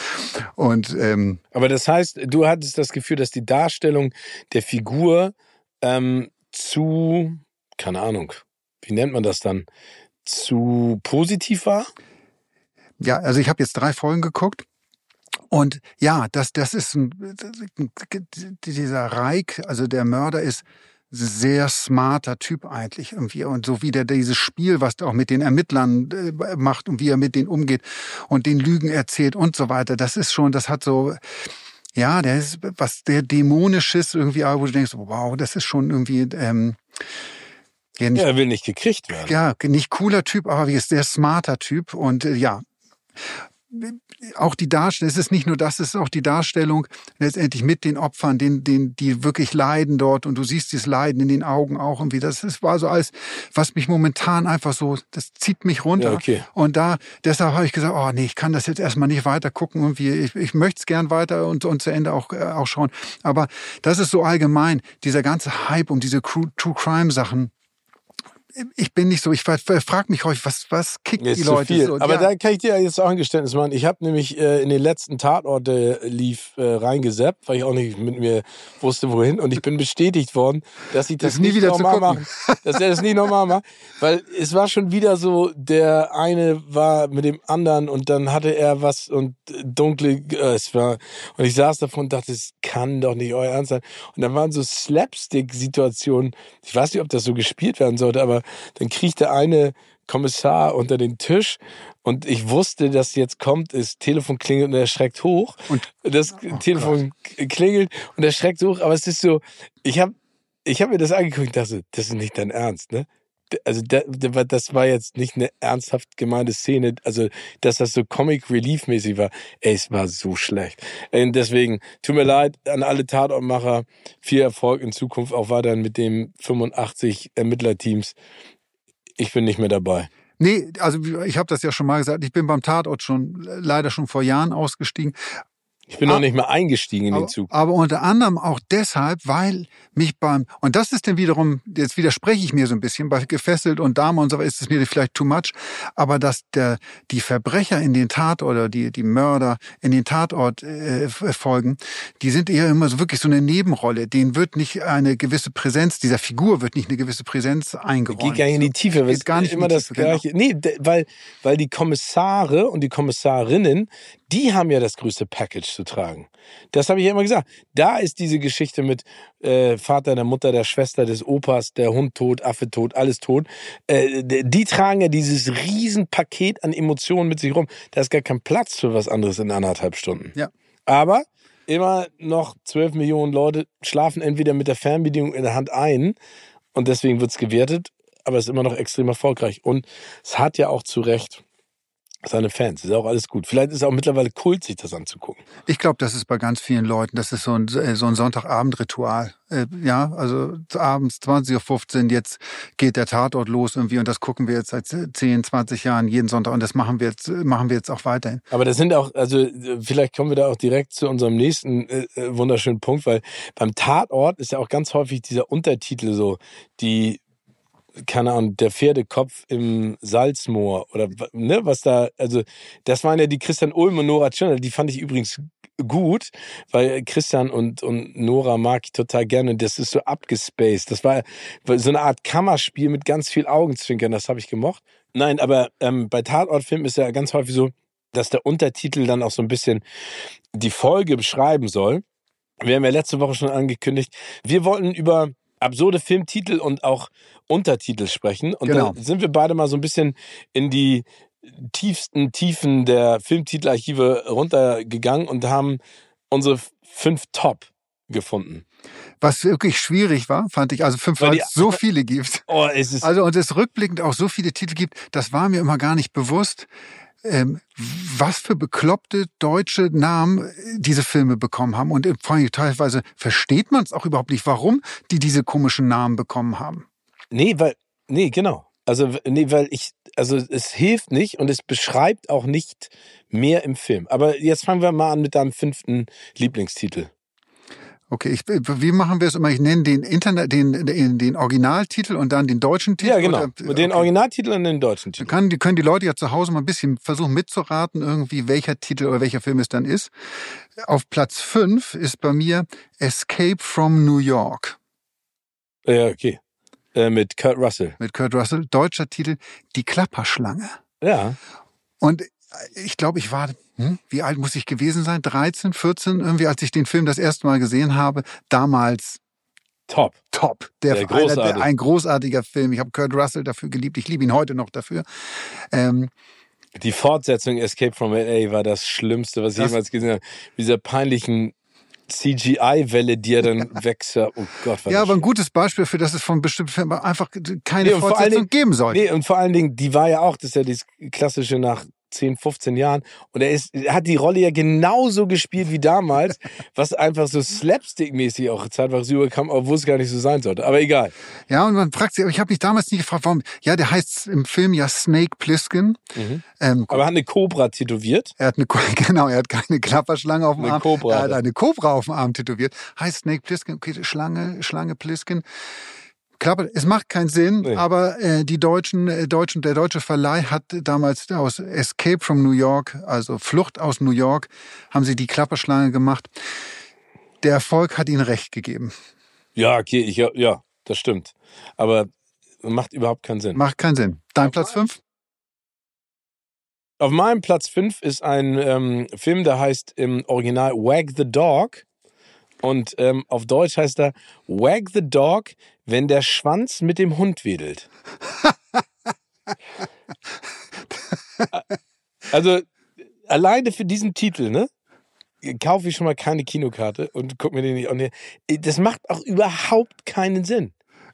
Und ähm, Aber das heißt, du hattest das Gefühl, dass die Darstellung der Figur ähm, zu, keine Ahnung, wie nennt man das dann, zu positiv war? Ja, also ich habe jetzt drei Folgen geguckt. Und ja, das, das ist ein, dieser Reik, also der Mörder ist sehr smarter Typ eigentlich irgendwie und so wie der dieses Spiel, was er auch mit den Ermittlern äh, macht und wie er mit denen umgeht und den Lügen erzählt und so weiter, das ist schon, das hat so ja, der ist was der dämonisches irgendwie, wo du denkst, wow, das ist schon irgendwie ähm, Ja, nicht, Ja, er will nicht gekriegt werden. ja, nicht cooler Typ, aber wie ist sehr smarter Typ und äh, ja. Auch die Darstellung, es ist nicht nur das, es ist auch die Darstellung letztendlich mit den Opfern, den, den, die wirklich leiden dort und du siehst dieses Leiden in den Augen auch irgendwie. Das ist, war so alles, was mich momentan einfach so, das zieht mich runter. Ja, okay. Und da, deshalb habe ich gesagt, oh nee, ich kann das jetzt erstmal nicht weiter gucken. Irgendwie, ich, ich möchte es gern weiter und, und zu Ende auch, äh, auch schauen. Aber das ist so allgemein, dieser ganze Hype um diese True Crime Sachen. Ich bin nicht so, ich frage mich häufig, was, was kickt Jetzt die Leute viel. so? Aber ja, da kann ich dir jetzt auch ein Geständnis machen. Ich habe nämlich äh, in den letzten Tatort, der lief, äh, reingesappt, weil ich auch nicht mit mir wusste, wohin. Und ich bin bestätigt worden, dass ich das, Das nie wieder normal mache. Dass er das nie normal macht. Weil es war schon wieder so, der eine war mit dem anderen und dann hatte er was und äh, dunkle, äh, es war, und ich saß davon und dachte, es kann doch nicht euer Ernst sein. Und dann waren so Slapstick-Situationen. Ich weiß nicht, ob das so gespielt werden sollte, aber dann kriegt der eine Kommissar unter den Tisch und ich wusste, dass jetzt kommt, das Telefon klingelt und er schreckt hoch. Und- das Telefon klingelt und er schreckt hoch, aber es ist so, ich habe ich hab mir das angeguckt und dachte, das ist nicht dein Ernst, ne? Also da- da- das war jetzt nicht eine ernsthaft gemeinte Szene, also dass das so Comic Relief mäßig war. Ey, es war so schlecht. Und deswegen tut mir leid an alle Tatortmacher, viel Erfolg in Zukunft auch weiterhin mit dem 85 Ermittlerteams. Ich bin nicht mehr dabei. Nee, also ich habe das ja schon mal gesagt, ich bin beim Tatort schon leider schon vor Jahren ausgestiegen. Ich bin Ah. noch nicht mal eingestiegen in Aber, den Zug. aber unter anderem auch deshalb, weil mich beim, und das ist dann wiederum, jetzt widerspreche ich mir so ein bisschen, bei Gefesselt und Dame und so weiter ist es mir vielleicht too much, aber dass der, die Verbrecher in den Tat oder die, die Mörder in den Tatort äh, folgen, die sind eher immer so wirklich so eine Nebenrolle. Denen wird nicht eine gewisse Präsenz, dieser Figur wird nicht eine gewisse Präsenz eingeräumt. Geht gar nicht in die Tiefe, weil es gar nicht immer das Tiefe, genau. Gleiche. Nee, de- weil, weil die Kommissare und die Kommissarinnen, die haben ja das größte Package zu tragen. Das habe ich ja immer gesagt. Da ist diese Geschichte mit äh, Vater, der Mutter, der Schwester, des Opas, der Hund tot, Affe tot, alles tot. Äh, die tragen ja dieses Riesenpaket an Emotionen mit sich rum. Da ist gar kein Platz für was anderes in anderthalb Stunden. Ja. Aber immer noch 12 Millionen Leute schlafen entweder mit der Fernbedienung in der Hand ein und deswegen wird's gewertet, aber es ist immer noch extrem erfolgreich. Und es hat ja auch zu Recht seine Fans. Ist auch alles gut. Vielleicht ist es auch mittlerweile Kult, sich das anzugucken. Ich glaube, das ist bei ganz vielen Leuten, das ist so ein, äh, so ein Sonntagabendritual. Äh, ja, also abends 20.15 Uhr, jetzt geht der Tatort los irgendwie und das gucken wir jetzt seit 10, 20 Jahren jeden Sonntag und das machen wir jetzt, machen wir jetzt auch weiterhin. Aber das sind auch, also äh, vielleicht kommen wir da auch direkt zu unserem nächsten äh, äh, wunderschönen Punkt, weil beim Tatort ist ja auch ganz häufig dieser Untertitel so, die keine Ahnung, der Pferdekopf im Salzmoor oder ne, was da, also das waren ja die Christian Ulm und Nora Tschirner, die fand ich übrigens gut, weil Christian und, und Nora mag ich total gerne. Das ist so abgespaced. Das war so eine Art Kammerspiel mit ganz viel Augenzwinkern, das habe ich gemocht. Nein, aber ähm, bei Tatortfilmen ist ja ganz häufig so, dass der Untertitel dann auch so ein bisschen die Folge beschreiben soll. Wir haben ja letzte Woche schon angekündigt, wir wollten über absurde Filmtitel und auch Untertitel sprechen. Und Genau. da sind wir beide mal so ein bisschen in die tiefsten Tiefen der Filmtitelarchive runtergegangen und haben unsere fünf Top gefunden. Was wirklich schwierig war, fand ich, also fünf, Weil weil es so *laughs* viele gibt. Oh, es ist Also und es rückblickend auch so viele Titel gibt, das war mir immer gar nicht bewusst, ähm, was für bekloppte deutsche Namen äh, diese Filme bekommen haben. Und vor allem teilweise versteht man es auch überhaupt nicht, warum die diese komischen Namen bekommen haben. Nee, weil, nee, genau. Also, nee, weil ich, also es hilft nicht und es beschreibt auch nicht mehr im Film. Aber jetzt fangen wir mal an mit deinem fünften Lieblingstitel. Okay, ich, wie machen wir es immer? Ich nenne den Internet, den, den, den Originaltitel und dann den deutschen Titel. Ja, genau. Oder- den okay. Originaltitel und den deutschen Titel. kann, die können die Leute ja zu Hause mal ein bisschen versuchen mitzuraten, irgendwie welcher Titel oder welcher Film es dann ist. Auf Platz fünf ist bei mir Escape from New York Ja, okay. Äh, mit Kurt Russell. mit Kurt Russell. Deutscher Titel Die Klapperschlange. Ja. Und ich glaube, ich war, hm, wie alt muss ich gewesen sein? 13, 14, irgendwie, als ich den Film das erste Mal gesehen habe. Damals Top. top. Der, Der großartig. der, ein großartiger Film. Ich habe Kurt Russell dafür geliebt. Ich liebe ihn heute noch dafür. Ähm, Die Fortsetzung Escape from LA war das Schlimmste, was ich jemals gesehen habe. Mit dieser peinlichen CGI-Welle, die er dann *laughs* wächst. Oh Gott, was Ja, aber ein gutes Beispiel für, dass es von bestimmten Filmen einfach keine Nee, Fortsetzung Dingen- geben sollte. Nee, und vor allen Dingen, die war ja auch, das ist ja das klassische nach 10, 15 Jahren. Und er ist, er hat die Rolle ja genauso gespielt wie damals, *laughs* was einfach so slapstick-mäßig auch zeitweise rüberkam, obwohl es gar nicht so sein sollte. Aber egal. Ja, und man fragt sich, aber ich habe mich damals nie gefragt, warum. Ja, der heißt im Film ja Snake Plissken. Mhm. Ähm, Aber er hat eine Cobra tätowiert. er hat eine, *laughs* genau, er hat keine Klapperschlange auf dem Eine Arm. Kobra er hat eine Cobra auf dem Arm tätowiert. Heißt Snake Plissken, okay, Schlange, Schlange Plissken. Klapper, es macht keinen Sinn, Nee. aber äh, die deutschen, äh, deutschen, der deutsche Verleih hat damals aus Escape from New York, also Flucht aus New York, haben sie die Klapperschlange gemacht. Der Erfolg hat ihnen recht gegeben. Ja, okay, ich, ja, ja, das stimmt. Aber macht überhaupt keinen Sinn. Macht keinen Sinn. Dein Platz fünf? Auf meinem Platz 5 ist ein ähm, Film, der heißt im Original Wag the Dog. Und ähm, auf Deutsch heißt er Wag the Dog, wenn der Schwanz mit dem Hund wedelt. *laughs* also alleine für diesen Titel, ne? Kaufe ich schon mal keine Kinokarte und guck mir den nicht an. Das macht auch überhaupt keinen Sinn.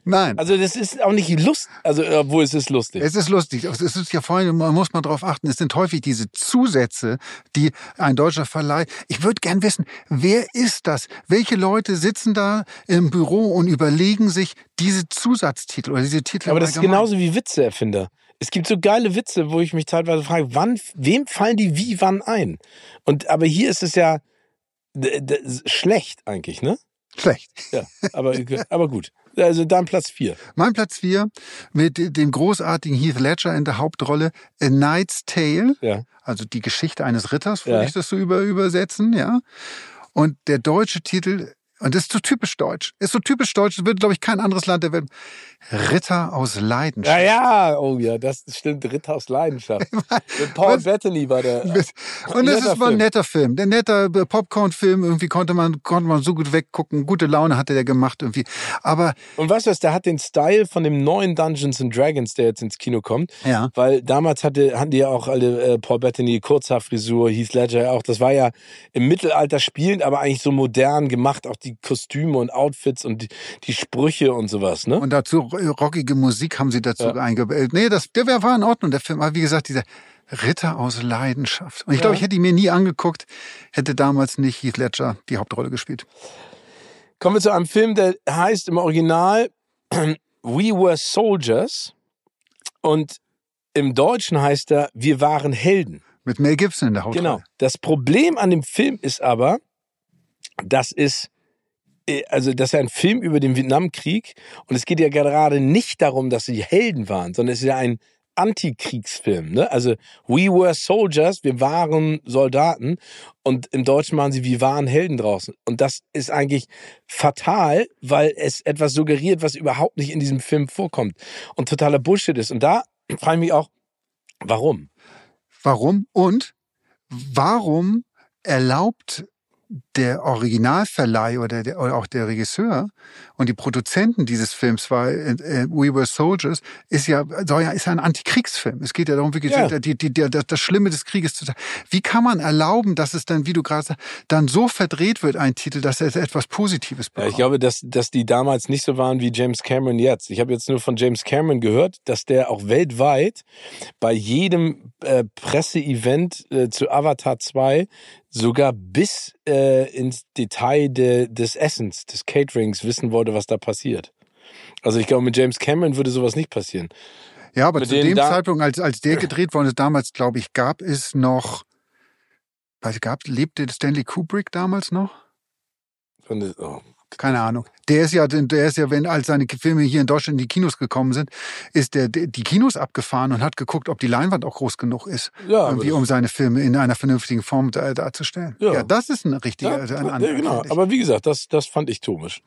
Nein. Also das ist auch nicht lustig, also obwohl es ist lustig. Es ist lustig. Es ist ja vorhin, man muss mal drauf achten, es sind häufig diese Zusätze, die ein deutscher Verleih. Ich würde gern wissen, wer ist das? Welche Leute sitzen da im Büro und überlegen sich diese Zusatztitel oder diese Titel? Aber das ist genauso wie Witzeerfinder. Es gibt so geile Witze, wo ich mich teilweise frage, wann, wem fallen die wie wann ein? Und aber hier ist es ja schlecht eigentlich, ne? Schlecht. Ja, aber, aber gut. Also dann Platz vier. Mein Platz vier mit dem großartigen Heath Ledger in der Hauptrolle A Knight's Tale, Ja. also die Geschichte eines Ritters, würde Ja. ich das so über, übersetzen, ja. Und der deutsche Titel, und das ist so typisch deutsch, ist so typisch deutsch, das wird, glaube ich, kein anderes Land der Welt. Ritter aus Leidenschaft. Ja, ja, oh ja, das stimmt. Ritter aus Leidenschaft. *laughs* Mit Paul Was? Bettany war der. Und das ist, war ein netter Film. Der netter äh, Popcorn-Film, irgendwie konnte man, konnte man so gut weggucken. Gute Laune hatte der gemacht irgendwie. Aber, Und weißt du was, der hat den Style von dem neuen Dungeons and Dragons, der jetzt ins Kino kommt. ja. Weil damals hatte, hatten die ja auch alle äh, Paul Bettany, Kurzhaarfrisur, Heath Ledger auch. Das war ja im Mittelalter spielend, aber eigentlich so modern gemacht. Auch die Kostüme und Outfits und die, die Sprüche und sowas, ne? Und dazu rockige Musik haben sie dazu Ja. eingebaut. Nee, das, der war in Ordnung, der Film. Aber wie gesagt, dieser Ritter aus Leidenschaft. Und ich glaube, Ja. ich hätte ihn mir nie angeguckt, hätte damals nicht Heath Ledger die Hauptrolle gespielt. Kommen wir zu einem Film, der heißt im Original *clears throat* We Were Soldiers. Und im Deutschen heißt er Wir waren Helden. Mit Mel Gibson in der Hauptrolle. Genau. Das Problem an dem Film ist aber, das ist äh, also das ist ja ein Film über den Vietnamkrieg und es geht ja gerade nicht darum, dass sie Helden waren, sondern es ist ja ein Antikriegsfilm. Ne? Also we were soldiers, wir waren Soldaten und im Deutschen waren sie, wir waren Helden draußen. Und das ist eigentlich fatal, weil es etwas suggeriert, was überhaupt nicht in diesem Film vorkommt und totaler Bullshit ist. Und da frage ich mich auch, warum? Warum? Und warum erlaubt der Originalverleih oder, der, oder auch der Regisseur und die Produzenten dieses Films war äh, äh, We Were Soldiers ist ja soll ja ist ja ein Antikriegsfilm. Es geht ja darum, wirklich Ja. Die, die, die, das, das Schlimme des Krieges zu zeigen. Wie kann man erlauben, dass es dann, wie du gerade sagst, dann so verdreht wird ein Titel, dass es etwas Positives Ja, braucht? ich glaube, dass, dass die damals nicht so waren wie James Cameron jetzt. Ich habe jetzt nur von James Cameron gehört, dass der auch weltweit bei jedem äh, Presseevent äh, zu Avatar 2 sogar bis äh, ins Detail de, des Essens, des Caterings wissen wollte, was da passiert. Also ich glaube, mit James Cameron würde sowas nicht passieren. Ja, aber Mit zu dem Zeitpunkt, als, als der *laughs* gedreht worden ist, damals, glaube ich, gab es noch, weiß, gab, lebte Stanley Kubrick damals noch? Oh, Keine Ahnung. Der ist ja, der ist ja, wenn als seine Filme hier in Deutschland in die Kinos gekommen sind, ist der der- die Kinos abgefahren und hat geguckt, ob die Leinwand auch groß genug ist, Ja, irgendwie, um seine Filme in einer vernünftigen Form da, darzustellen. Ja. Ja. das ist ein richtiger, ja, ein ja, anderer. genau. Aber wie gesagt, das, das fand ich komisch.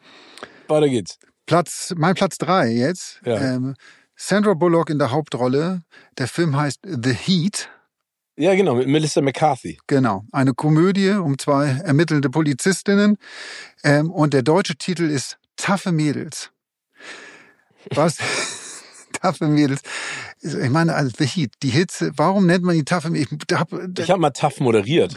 Weiter geht's. Platz, mein Platz drei jetzt. Ja. Ähm, Sandra Bullock in der Hauptrolle. Der Film heißt The Heat. Ja, genau, mit Melissa McCarthy. Genau, eine Komödie um zwei ermittelnde Polizistinnen. Ähm, und der deutsche Titel ist Taffe Mädels. Was? *laughs* Taffe Mädels. Ich meine, also The Heat, die Hitze. Warum nennt man die Taffe Mädels? Ich hab, habe mal tough moderiert.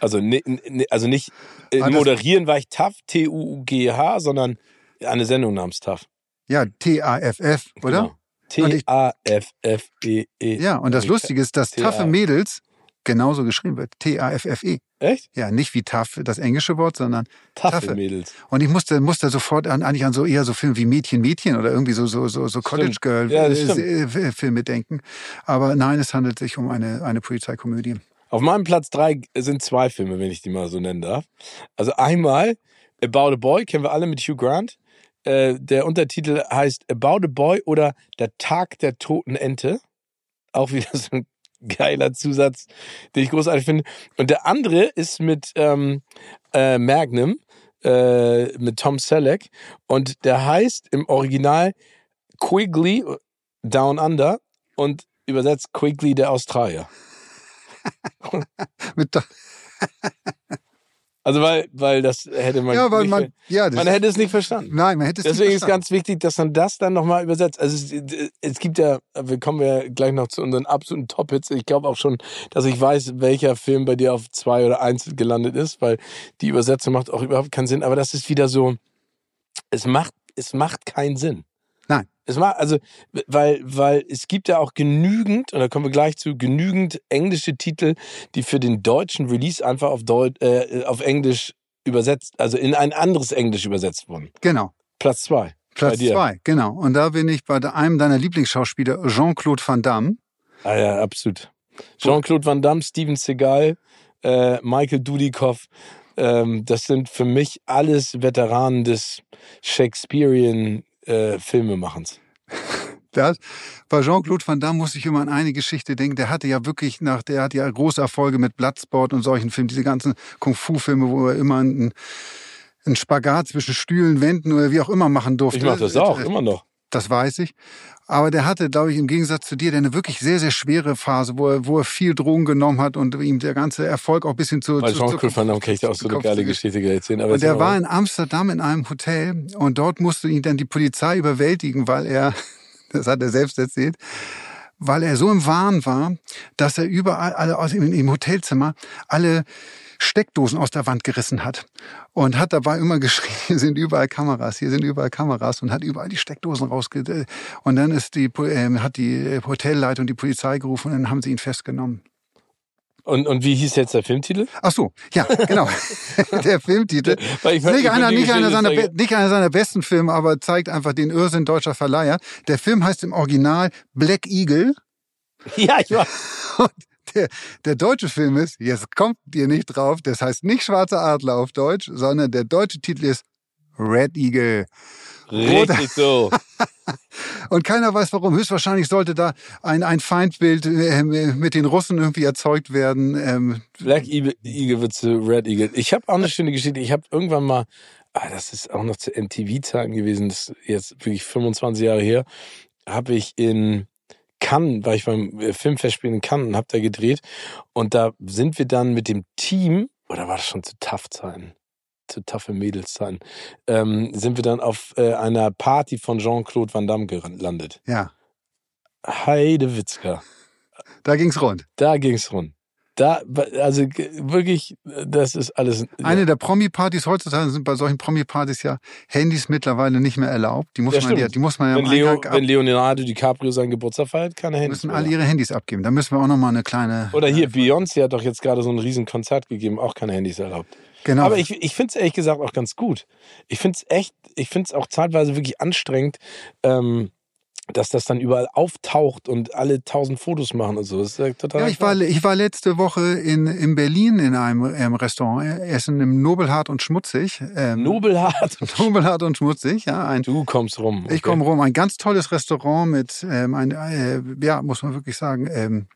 Also, ne, ne, also nicht äh, Ah, moderieren war ich TAF, T-U-U-G-H, sondern eine Sendung namens TAF. Ja, T-A-F-F, oder? Genau. T-A-F-F-E-E. Ja, und das Lustige ist, dass T-A- taffe Mädels genauso geschrieben wird. T-A-F-F-E. Echt? Ja, nicht wie taff, das englische Wort, sondern Taffe, Taffe. Mädels. Und ich musste, musste sofort an, eigentlich an so eher so Filme wie Mädchen, Mädchen oder irgendwie so, so, so, so Cottage. Girl Ja, äh, stimmt. äh, Filme denken. Aber nein, es handelt sich um eine, eine Polizeikomödie. Auf meinem Platz drei sind zwei Filme, wenn ich die mal so nennen darf. Also einmal About a Boy, kennen wir alle mit Hugh Grant. Äh, der Untertitel heißt About a Boy oder Der Tag der toten Ente. Auch wieder *laughs* so ein geiler Zusatz, den ich großartig finde. Und der andere ist mit ähm, äh, Magnum, äh, mit Tom Selleck. Und der heißt im Original Quigley Down Under und übersetzt Quigley der Australier. *laughs* Mit, *laughs* Also weil, weil das hätte man ja, weil nicht, man, ja, man hätte es nicht verstanden. nein, man hätte es Deswegen nicht ist verstanden. ganz wichtig, dass man das dann nochmal übersetzt. Also es, es gibt ja, wir kommen ja gleich noch zu unseren absoluten Top-Hits. Ich glaube auch schon, dass ich weiß, welcher Film bei dir auf zwei oder eins gelandet ist, weil die Übersetzung macht auch überhaupt keinen Sinn. Aber das ist wieder so, es macht, es macht keinen Sinn. Nein. Es macht, also, weil, weil es gibt ja auch genügend, und da kommen wir gleich zu, genügend englische Titel, die für den deutschen Release einfach auf, Deut äh, auf Englisch übersetzt, also in ein anderes Englisch übersetzt wurden. Genau. Platz zwei. Platz zwei, genau. Und da bin ich bei einem deiner Lieblingsschauspieler, Jean-Claude Van Damme. Ah ja, absolut. Jean-Claude Van Damme, Steven Seagal, äh, Michael Dudikoff, ähm, das sind für mich alles Veteranen des Shakespearean äh, Filmemachens. *laughs* Das, bei Jean-Claude Van Damme muss ich immer an eine Geschichte denken. Der hatte ja wirklich nach, der hat ja große Erfolge mit Bloodsport und solchen Filmen, diese ganzen Kung-Fu-Filme, wo er immer einen, einen Spagat zwischen Stühlen, Wänden oder wie auch immer machen durfte. Ich mache das auch, Äh, immer noch. Das weiß ich. Aber der hatte, glaube ich, im Gegensatz zu dir, eine wirklich sehr, sehr schwere Phase, wo er, wo er viel Drogen genommen hat und ihm der ganze Erfolg auch ein bisschen zu, zu, Jean-Claude Van Damme kann ich dir auch so eine geile Geschichte erzählen. Aber und mal. war in Amsterdam in einem Hotel und dort musste ihn dann die Polizei überwältigen, weil er, *laughs* das hat er selbst erzählt, weil er so im Wahn war, dass er überall alle aus im, im Hotelzimmer alle Steckdosen aus der Wand gerissen hat und hat dabei immer *laughs* geschrien, hier sind überall Kameras, hier sind überall Kameras und hat überall die Steckdosen rausge... Und dann ist die, ähm, hat die Hotelleitung die Polizei gerufen und dann haben sie ihn festgenommen. Und, und wie hieß jetzt der Filmtitel? Ach so, ja, genau. *laughs* *laughs* der Filmtitel. Weil ich- nicht, ich einer, nicht, einer seiner, nicht einer seiner besten Filme, aber zeigt einfach den Irrsinn deutscher Verleiher. Der Film heißt im Original Black Eagle. Ja, ich war. Und der, der deutsche Film ist, jetzt kommt ihr nicht drauf, das heißt nicht Schwarzer Adler auf Deutsch, sondern der deutsche Titel ist Red Eagle. Richtig so. *laughs* Und keiner weiß warum. Höchstwahrscheinlich sollte da ein, ein Feindbild äh, mit den Russen irgendwie erzeugt werden. Ähm, Black Eagle, Eagle wird zu Red Eagle. Ich habe auch eine schöne Geschichte. Ich habe irgendwann mal, ah, das ist auch noch zu MTV-Zeiten gewesen, das ist jetzt wirklich 25 Jahre her, habe ich in Cannes, war ich beim äh, Filmfestspiel in Cannes und habe da gedreht. Und da sind wir dann mit dem Team, oder war das schon zu Tough-Zeiten? Zu taffe Mädelszeiten, ähm, sind wir dann auf äh, einer Party von Jean-Claude Van Damme gelandet. ja, Heide Witzka. da ging's rund. Da ging's rund. Da, also wirklich, das ist alles. Eine der Promi-Partys heutzutage sind bei solchen Promi-Partys ja Handys mittlerweile nicht mehr erlaubt. Die muss Ja, man ja, die muss man ja wenn, am Leo, wenn Leonardo DiCaprio seinen Geburtstag feiert, keine Handys. müssen alle ihre Handys abgeben. Da müssen wir auch noch mal eine kleine. Oder hier, Beyoncé hat doch jetzt gerade so ein riesen Konzert gegeben, auch keine Handys erlaubt. Genau. Aber ich, ich finde es ehrlich gesagt auch ganz gut. Ich finde es echt, ich finde es auch zeitweise wirklich anstrengend, ähm, dass das dann überall auftaucht und alle tausend Fotos machen und so. Das ist ja total. ja, ich war, ich war letzte Woche in, in Berlin in einem ähm, Restaurant äh, essen im Nobelhart und Schmutzig. Ähm, Nobelhart. *laughs* Nobelhart und Schmutzig, ja. Ein, Du kommst rum. Ich komme rum. Ein ganz tolles Restaurant mit, ähm, ein, äh, ja, muss man wirklich sagen, ähm,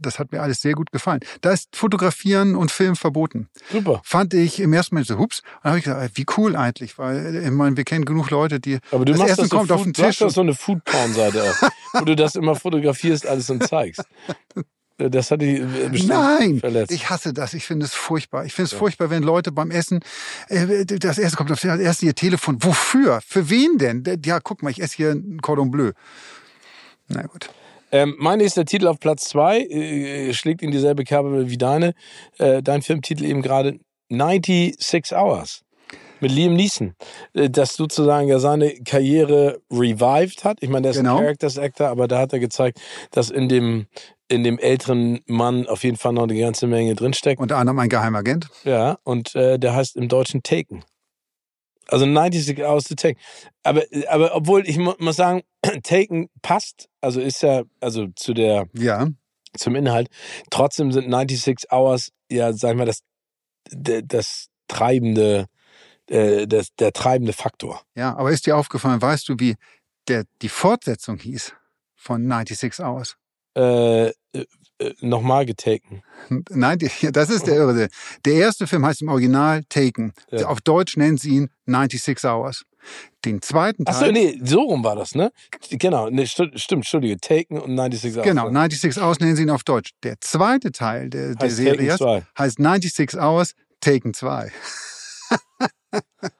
das hat mir alles sehr gut gefallen. Da ist Fotografieren und Film verboten. Super. Fand ich im ersten Moment so, hups. Und dann habe ich gesagt, äh, wie cool eigentlich, weil äh, ich meine, wir kennen genug Leute, die Aber du das machst Essen das so kommt auf Food, den du hast Tisch. doch so eine Food-Porn-Seite auch, wo du das immer fotografierst, alles und zeigst. Das hat dich äh, bestimmt Nein, verletzt. ich hasse das. Ich finde es furchtbar. Ich finde es furchtbar, wenn Leute beim Essen, äh, das erste kommt auf das erste ihr Telefon. Wofür? Für wen denn? Ja, guck mal, ich esse hier ein Cordon Bleu. Na gut. Ähm, mein nächster Titel auf Platz zwei äh, schlägt in dieselbe Kerbe wie deine. Äh, dein Filmtitel eben gerade 96 Hours mit Liam Neeson, äh, das sozusagen ja seine Karriere revived hat. Ich meine, der ist Genau. ein Characters Actor, aber da hat er gezeigt, dass in dem in dem älteren Mann auf jeden Fall noch eine ganze Menge drinsteckt. Unter anderem ein Geheimagent. Ja, und äh, der heißt im Deutschen Taken. Also 96 Hours to Take. Aber, aber obwohl, ich mu muss sagen, *clears throat* Taken passt, also ist ja, also zu der, Ja. zum Inhalt. Trotzdem sind 96 Hours, ja, sagen wir, das, der- das treibende, äh, das, der treibende Faktor. Ja, aber ist dir aufgefallen, weißt du, wie der, die Fortsetzung hieß von 96 Hours? Äh, äh, nochmal getaken. Nein, das ist der *laughs* Irre. Der erste Film heißt im Original Taken. Ja. Auf Deutsch nennen sie ihn 96 Hours. Den zweiten Teil. Achso, nee, so rum war das, ne? Genau, nee, sti- stimmt, Entschuldige, Taken und 96 Hours. Genau, 96 Hours nennen sie ihn auf Deutsch. Der zweite Teil der, der Heißt Serie Taken 2. heißt 96 Hours Taken 2. *laughs*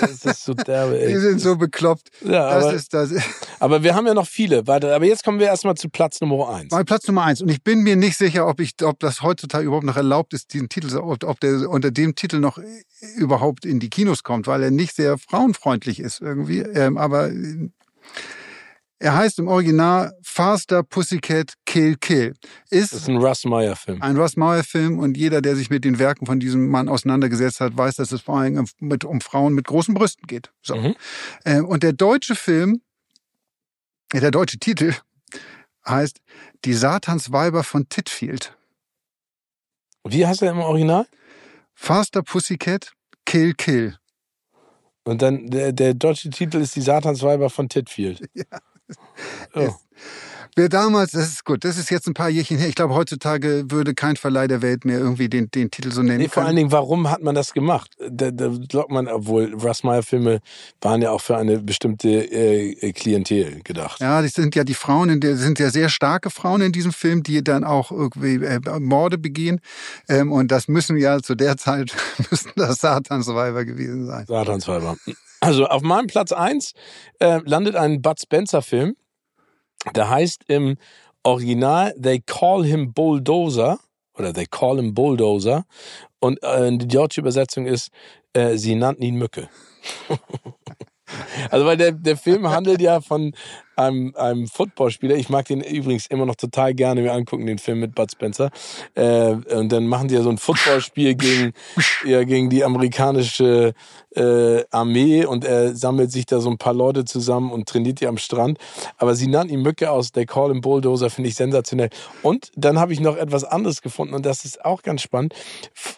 Das ist so derbe, ey. Die sind so bekloppt. Ja, Das aber, ist das. *laughs* aber wir haben ja noch viele. Warte, aber jetzt kommen wir erstmal zu Platz Nummer eins. Mein Platz Nummer eins. Und ich bin mir nicht sicher, ob ich, ob das heutzutage überhaupt noch erlaubt ist, diesen Titel, ob, ob der unter dem Titel noch überhaupt in die Kinos kommt, weil er nicht sehr frauenfreundlich ist irgendwie. Ähm, aber äh, er heißt im Original Faster Pussycat Kill Kill. Ist Das ist ein Russ Meyer-Film. ein Russ Meyer-Film und jeder, der sich mit den Werken von diesem Mann auseinandergesetzt hat, weiß, dass es vor allem mit, um Frauen mit großen Brüsten geht. So. Mhm. Ähm, und der deutsche Film, äh, der deutsche Titel heißt Die Satansweiber von Titfield. Wie heißt er im Original? Faster Pussycat Kill Kill. Und dann der, der deutsche Titel ist Die Satansweiber von Titfield. *laughs* Oh. Wer damals, das ist gut, das ist jetzt ein paar Jährchen her. Ich glaube, heutzutage würde kein Verleih der Welt mehr irgendwie den, den Titel so nennen Nee, vor allen können. Dingen, warum hat man das gemacht? Da, da glaubt man, obwohl Russ Meyer-Filme waren ja auch für eine bestimmte äh, Klientel gedacht. Ja, das sind ja die Frauen, in der sind ja sehr starke Frauen in diesem Film, die dann auch irgendwie äh, Morde begehen. Ähm, und das müssen ja zu der Zeit *laughs* müssen das Satansweiber gewesen sein. Satansweiber. Also auf meinem Platz eins äh, landet ein Bud Spencer-Film. Der heißt im Original They Call Him Bulldozer oder They Call Him Bulldozer und äh, die deutsche Übersetzung ist äh, Sie nannten ihn Mücke. *laughs* Also weil der, der Film handelt ja von einem, einem Footballspieler. Ich mag den übrigens immer noch total gerne mir angucken, den Film mit Bud Spencer. Äh, und dann machen die ja so ein Footballspiel gegen, ja, gegen die amerikanische äh, Armee und er sammelt sich da so ein paar Leute zusammen und trainiert die am Strand. Aber sie nannten ihn Mücke aus, der Call him Bulldozer, finde ich sensationell. Und dann habe ich noch etwas anderes gefunden und das ist auch ganz spannend,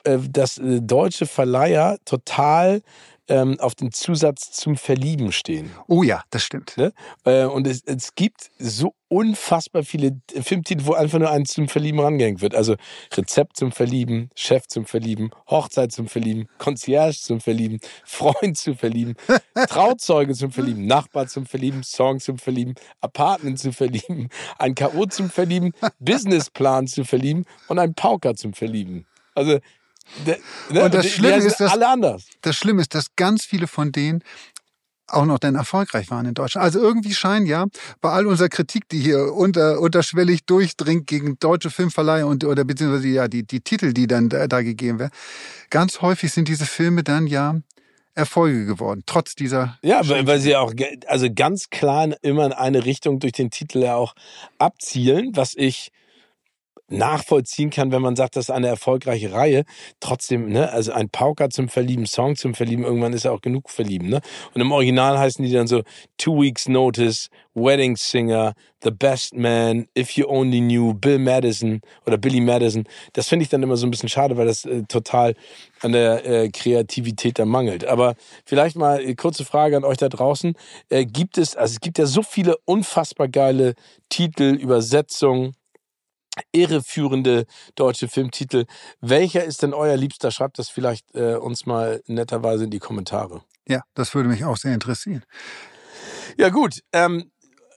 äh, dass äh, deutsche Verleiher total ähm, auf den Zusatz zum Verlieben stehen. Oh ja, das stimmt. Ne? Äh, und es, es gibt so unfassbar viele Filmtitel, wo einfach nur eins zum Verlieben rangehängt wird. Also Rezept zum Verlieben, Chef zum Verlieben, Hochzeit zum Verlieben, Concierge zum Verlieben, Freund zum Verlieben, Trauzeuge zum Verlieben, Nachbar zum Verlieben, Song zum Verlieben, Apartment zum Verlieben, ein K.O. zum Verlieben, Businessplan zu verlieben und ein Pauker zum Verlieben. Also der, ne? Und das die- Schlimme die ist, dass- alle anders. Das Schlimme ist, dass ganz viele von denen auch noch dann erfolgreich waren in Deutschland. Also irgendwie scheint ja, bei all unserer Kritik, die hier unter, unterschwellig durchdringt gegen deutsche Filmverleiher und oder beziehungsweise ja die, die Titel, die dann da, da gegeben werden, ganz häufig sind diese Filme dann ja Erfolge geworden, trotz dieser Ja, weil, weil sie auch also ganz klar immer in eine Richtung durch den Titel ja auch abzielen, was ich nachvollziehen kann, wenn man sagt, das ist eine erfolgreiche Reihe. Trotzdem, ne, also ein Pauker zum Verlieben, Song zum Verlieben, irgendwann ist ja auch genug verlieben, ne? Und im Original heißen die dann so Two Weeks Notice, Wedding Singer, The Best Man, If You Only Knew, Bill Madison oder Billy Madison. Das finde ich dann immer so ein bisschen schade, weil das äh, total an der äh, Kreativität da mangelt. Aber vielleicht mal äh, kurze Frage an euch da draußen. Äh, gibt es, also es gibt ja so viele unfassbar geile Titel, Übersetzungen, irreführende deutsche Filmtitel. Welcher ist denn euer Liebster? Schreibt das vielleicht äh, uns mal netterweise in die Kommentare. Ja, das würde mich auch sehr interessieren. Ja gut, ähm,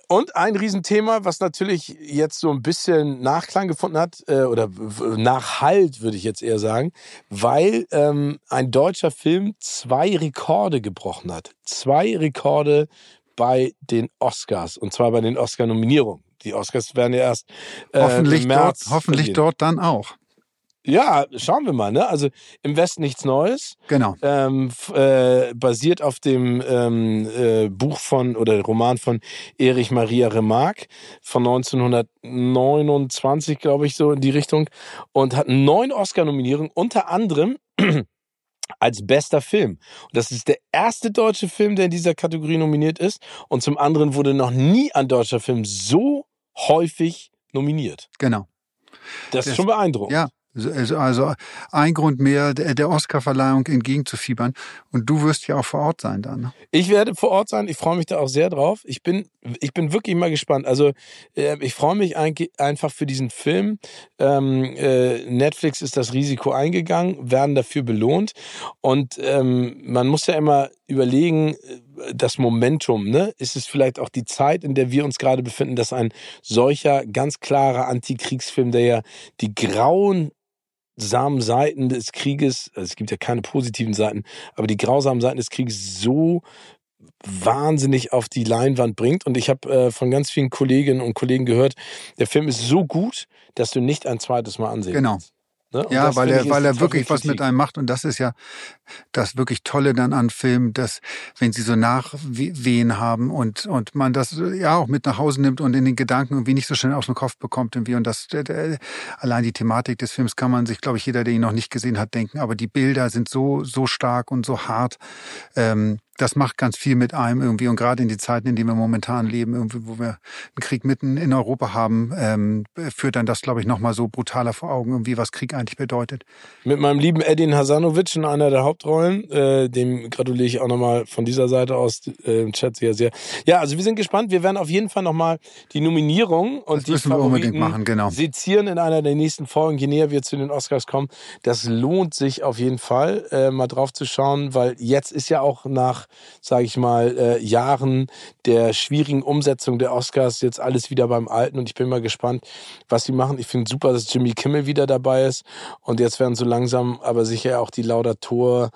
und ein Riesenthema, was natürlich jetzt so ein bisschen Nachklang gefunden hat, äh, oder Nachhalt, würde ich jetzt eher sagen, weil ähm, ein deutscher Film zwei Rekorde gebrochen hat. Zwei Rekorde bei den Oscars, und zwar bei den Oscar-Nominierungen. Die Oscars werden ja erst äh, hoffentlich im März dort, hoffentlich vergeben. dort dann auch. Ja, schauen wir mal. Ne? Also im Westen nichts Neues. Genau. Ähm, äh, basiert auf dem ähm, äh, Buch von oder Roman von Erich Maria Remarque von 1929, glaube ich, so in die Richtung und hat neun Oscar-Nominierungen, unter anderem *clears throat* als bester Film. Und das ist der erste deutsche Film, der in dieser Kategorie nominiert ist. Und zum anderen wurde noch nie ein deutscher Film so häufig nominiert. Genau. Das ist Das- schon beeindruckend. Ja. Also also ein Grund mehr, der Oscarverleihung entgegenzufiebern. Und du wirst ja auch vor Ort sein dann. ne? Ich werde vor Ort sein. Ich freue mich da auch sehr drauf. Ich bin, ich bin wirklich mal gespannt. Also äh, ich freue mich einfach für diesen Film. Ähm, äh, Netflix ist das Risiko eingegangen, werden dafür belohnt. Und ähm, man muss ja immer überlegen, äh, das Momentum, ne? Ist es vielleicht auch die Zeit, in der wir uns gerade befinden, dass ein solcher ganz klarer Antikriegsfilm, der ja die grauen grausamen Seiten des Krieges, also es gibt ja keine positiven Seiten, aber die grausamen Seiten des Krieges so wahnsinnig auf die Leinwand bringt. Und ich habe äh, von ganz vielen Kolleginnen und Kollegen gehört, der Film ist so gut, dass du nicht ein zweites Mal ansehen Genau. kannst. Ne? Ja, weil er, weil er wirklich was mit einem macht. Und das ist ja das wirklich Tolle dann an Filmen, dass wenn sie so Nachwehen haben und, und man das ja auch mit nach Hause nimmt und in den Gedanken irgendwie nicht so schnell aus dem Kopf bekommt irgendwie. Und das, allein die Thematik des Films kann man sich, glaube ich, jeder, der ihn noch nicht gesehen hat, denken. Aber die Bilder sind so, so stark und so hart. Ähm, das macht ganz viel mit einem irgendwie. Und gerade in die Zeiten, in denen wir momentan leben, irgendwie, wo wir einen Krieg mitten in Europa haben, ähm, führt dann das, glaube ich, nochmal so brutaler vor Augen, irgendwie, was Krieg eigentlich bedeutet. Mit meinem lieben Edin Hasanovic in einer der Hauptrollen. Äh, dem gratuliere ich auch nochmal von dieser Seite aus äh, im Chat sehr, sehr. Ja, also wir sind gespannt. Wir werden auf jeden Fall nochmal die Nominierung und Das die müssen wir unbedingt machen, genau. sezieren in einer der nächsten Folgen, je näher wir zu den Oscars kommen. Das lohnt sich auf jeden Fall, äh, mal drauf zu schauen, weil jetzt ist ja auch nach, sage ich mal, äh, Jahren der schwierigen Umsetzung der Oscars jetzt alles wieder beim Alten und ich bin mal gespannt, was sie machen. Ich finde super, dass Jimmy Kimmel wieder dabei ist und jetzt werden so langsam aber sicher auch die LaudatorInnen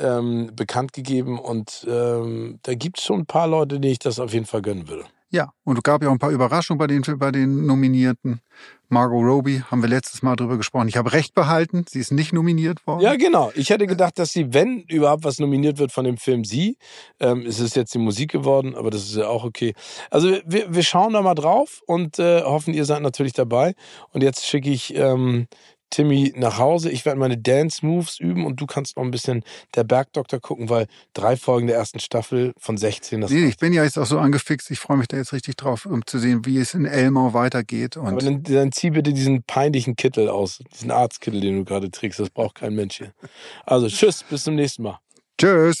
ähm, bekannt gegeben und ähm, da gibt es schon ein paar Leute, denen ich das auf jeden Fall gönnen würde. Ja, und es gab ja auch ein paar Überraschungen bei den, bei den Nominierten. Margot Robbie haben wir letztes Mal drüber gesprochen. Ich habe recht behalten, sie ist nicht nominiert worden. Ja, genau. Ich hätte gedacht, dass sie, wenn überhaupt was nominiert wird von dem Film Sie, ähm, es ist jetzt die Musik geworden, aber das ist ja auch okay. Also wir, wir schauen da mal drauf und äh, hoffen, ihr seid natürlich dabei. Und jetzt schicke ich ähm, Timmy nach Hause. Ich werde meine Dance-Moves üben und du kannst noch ein bisschen der Bergdoktor gucken, weil drei Folgen der ersten Staffel von 16, das Nee, ich bin ja jetzt auch so angefixt. Ich freue mich da jetzt richtig drauf, um zu sehen, wie es in Elmau weitergeht. aber dann, dann zieh bitte diesen peinlichen Kittel aus, diesen Arztkittel, den du gerade trägst. Das braucht kein Mensch hier. Also tschüss, bis zum nächsten Mal. tschüss.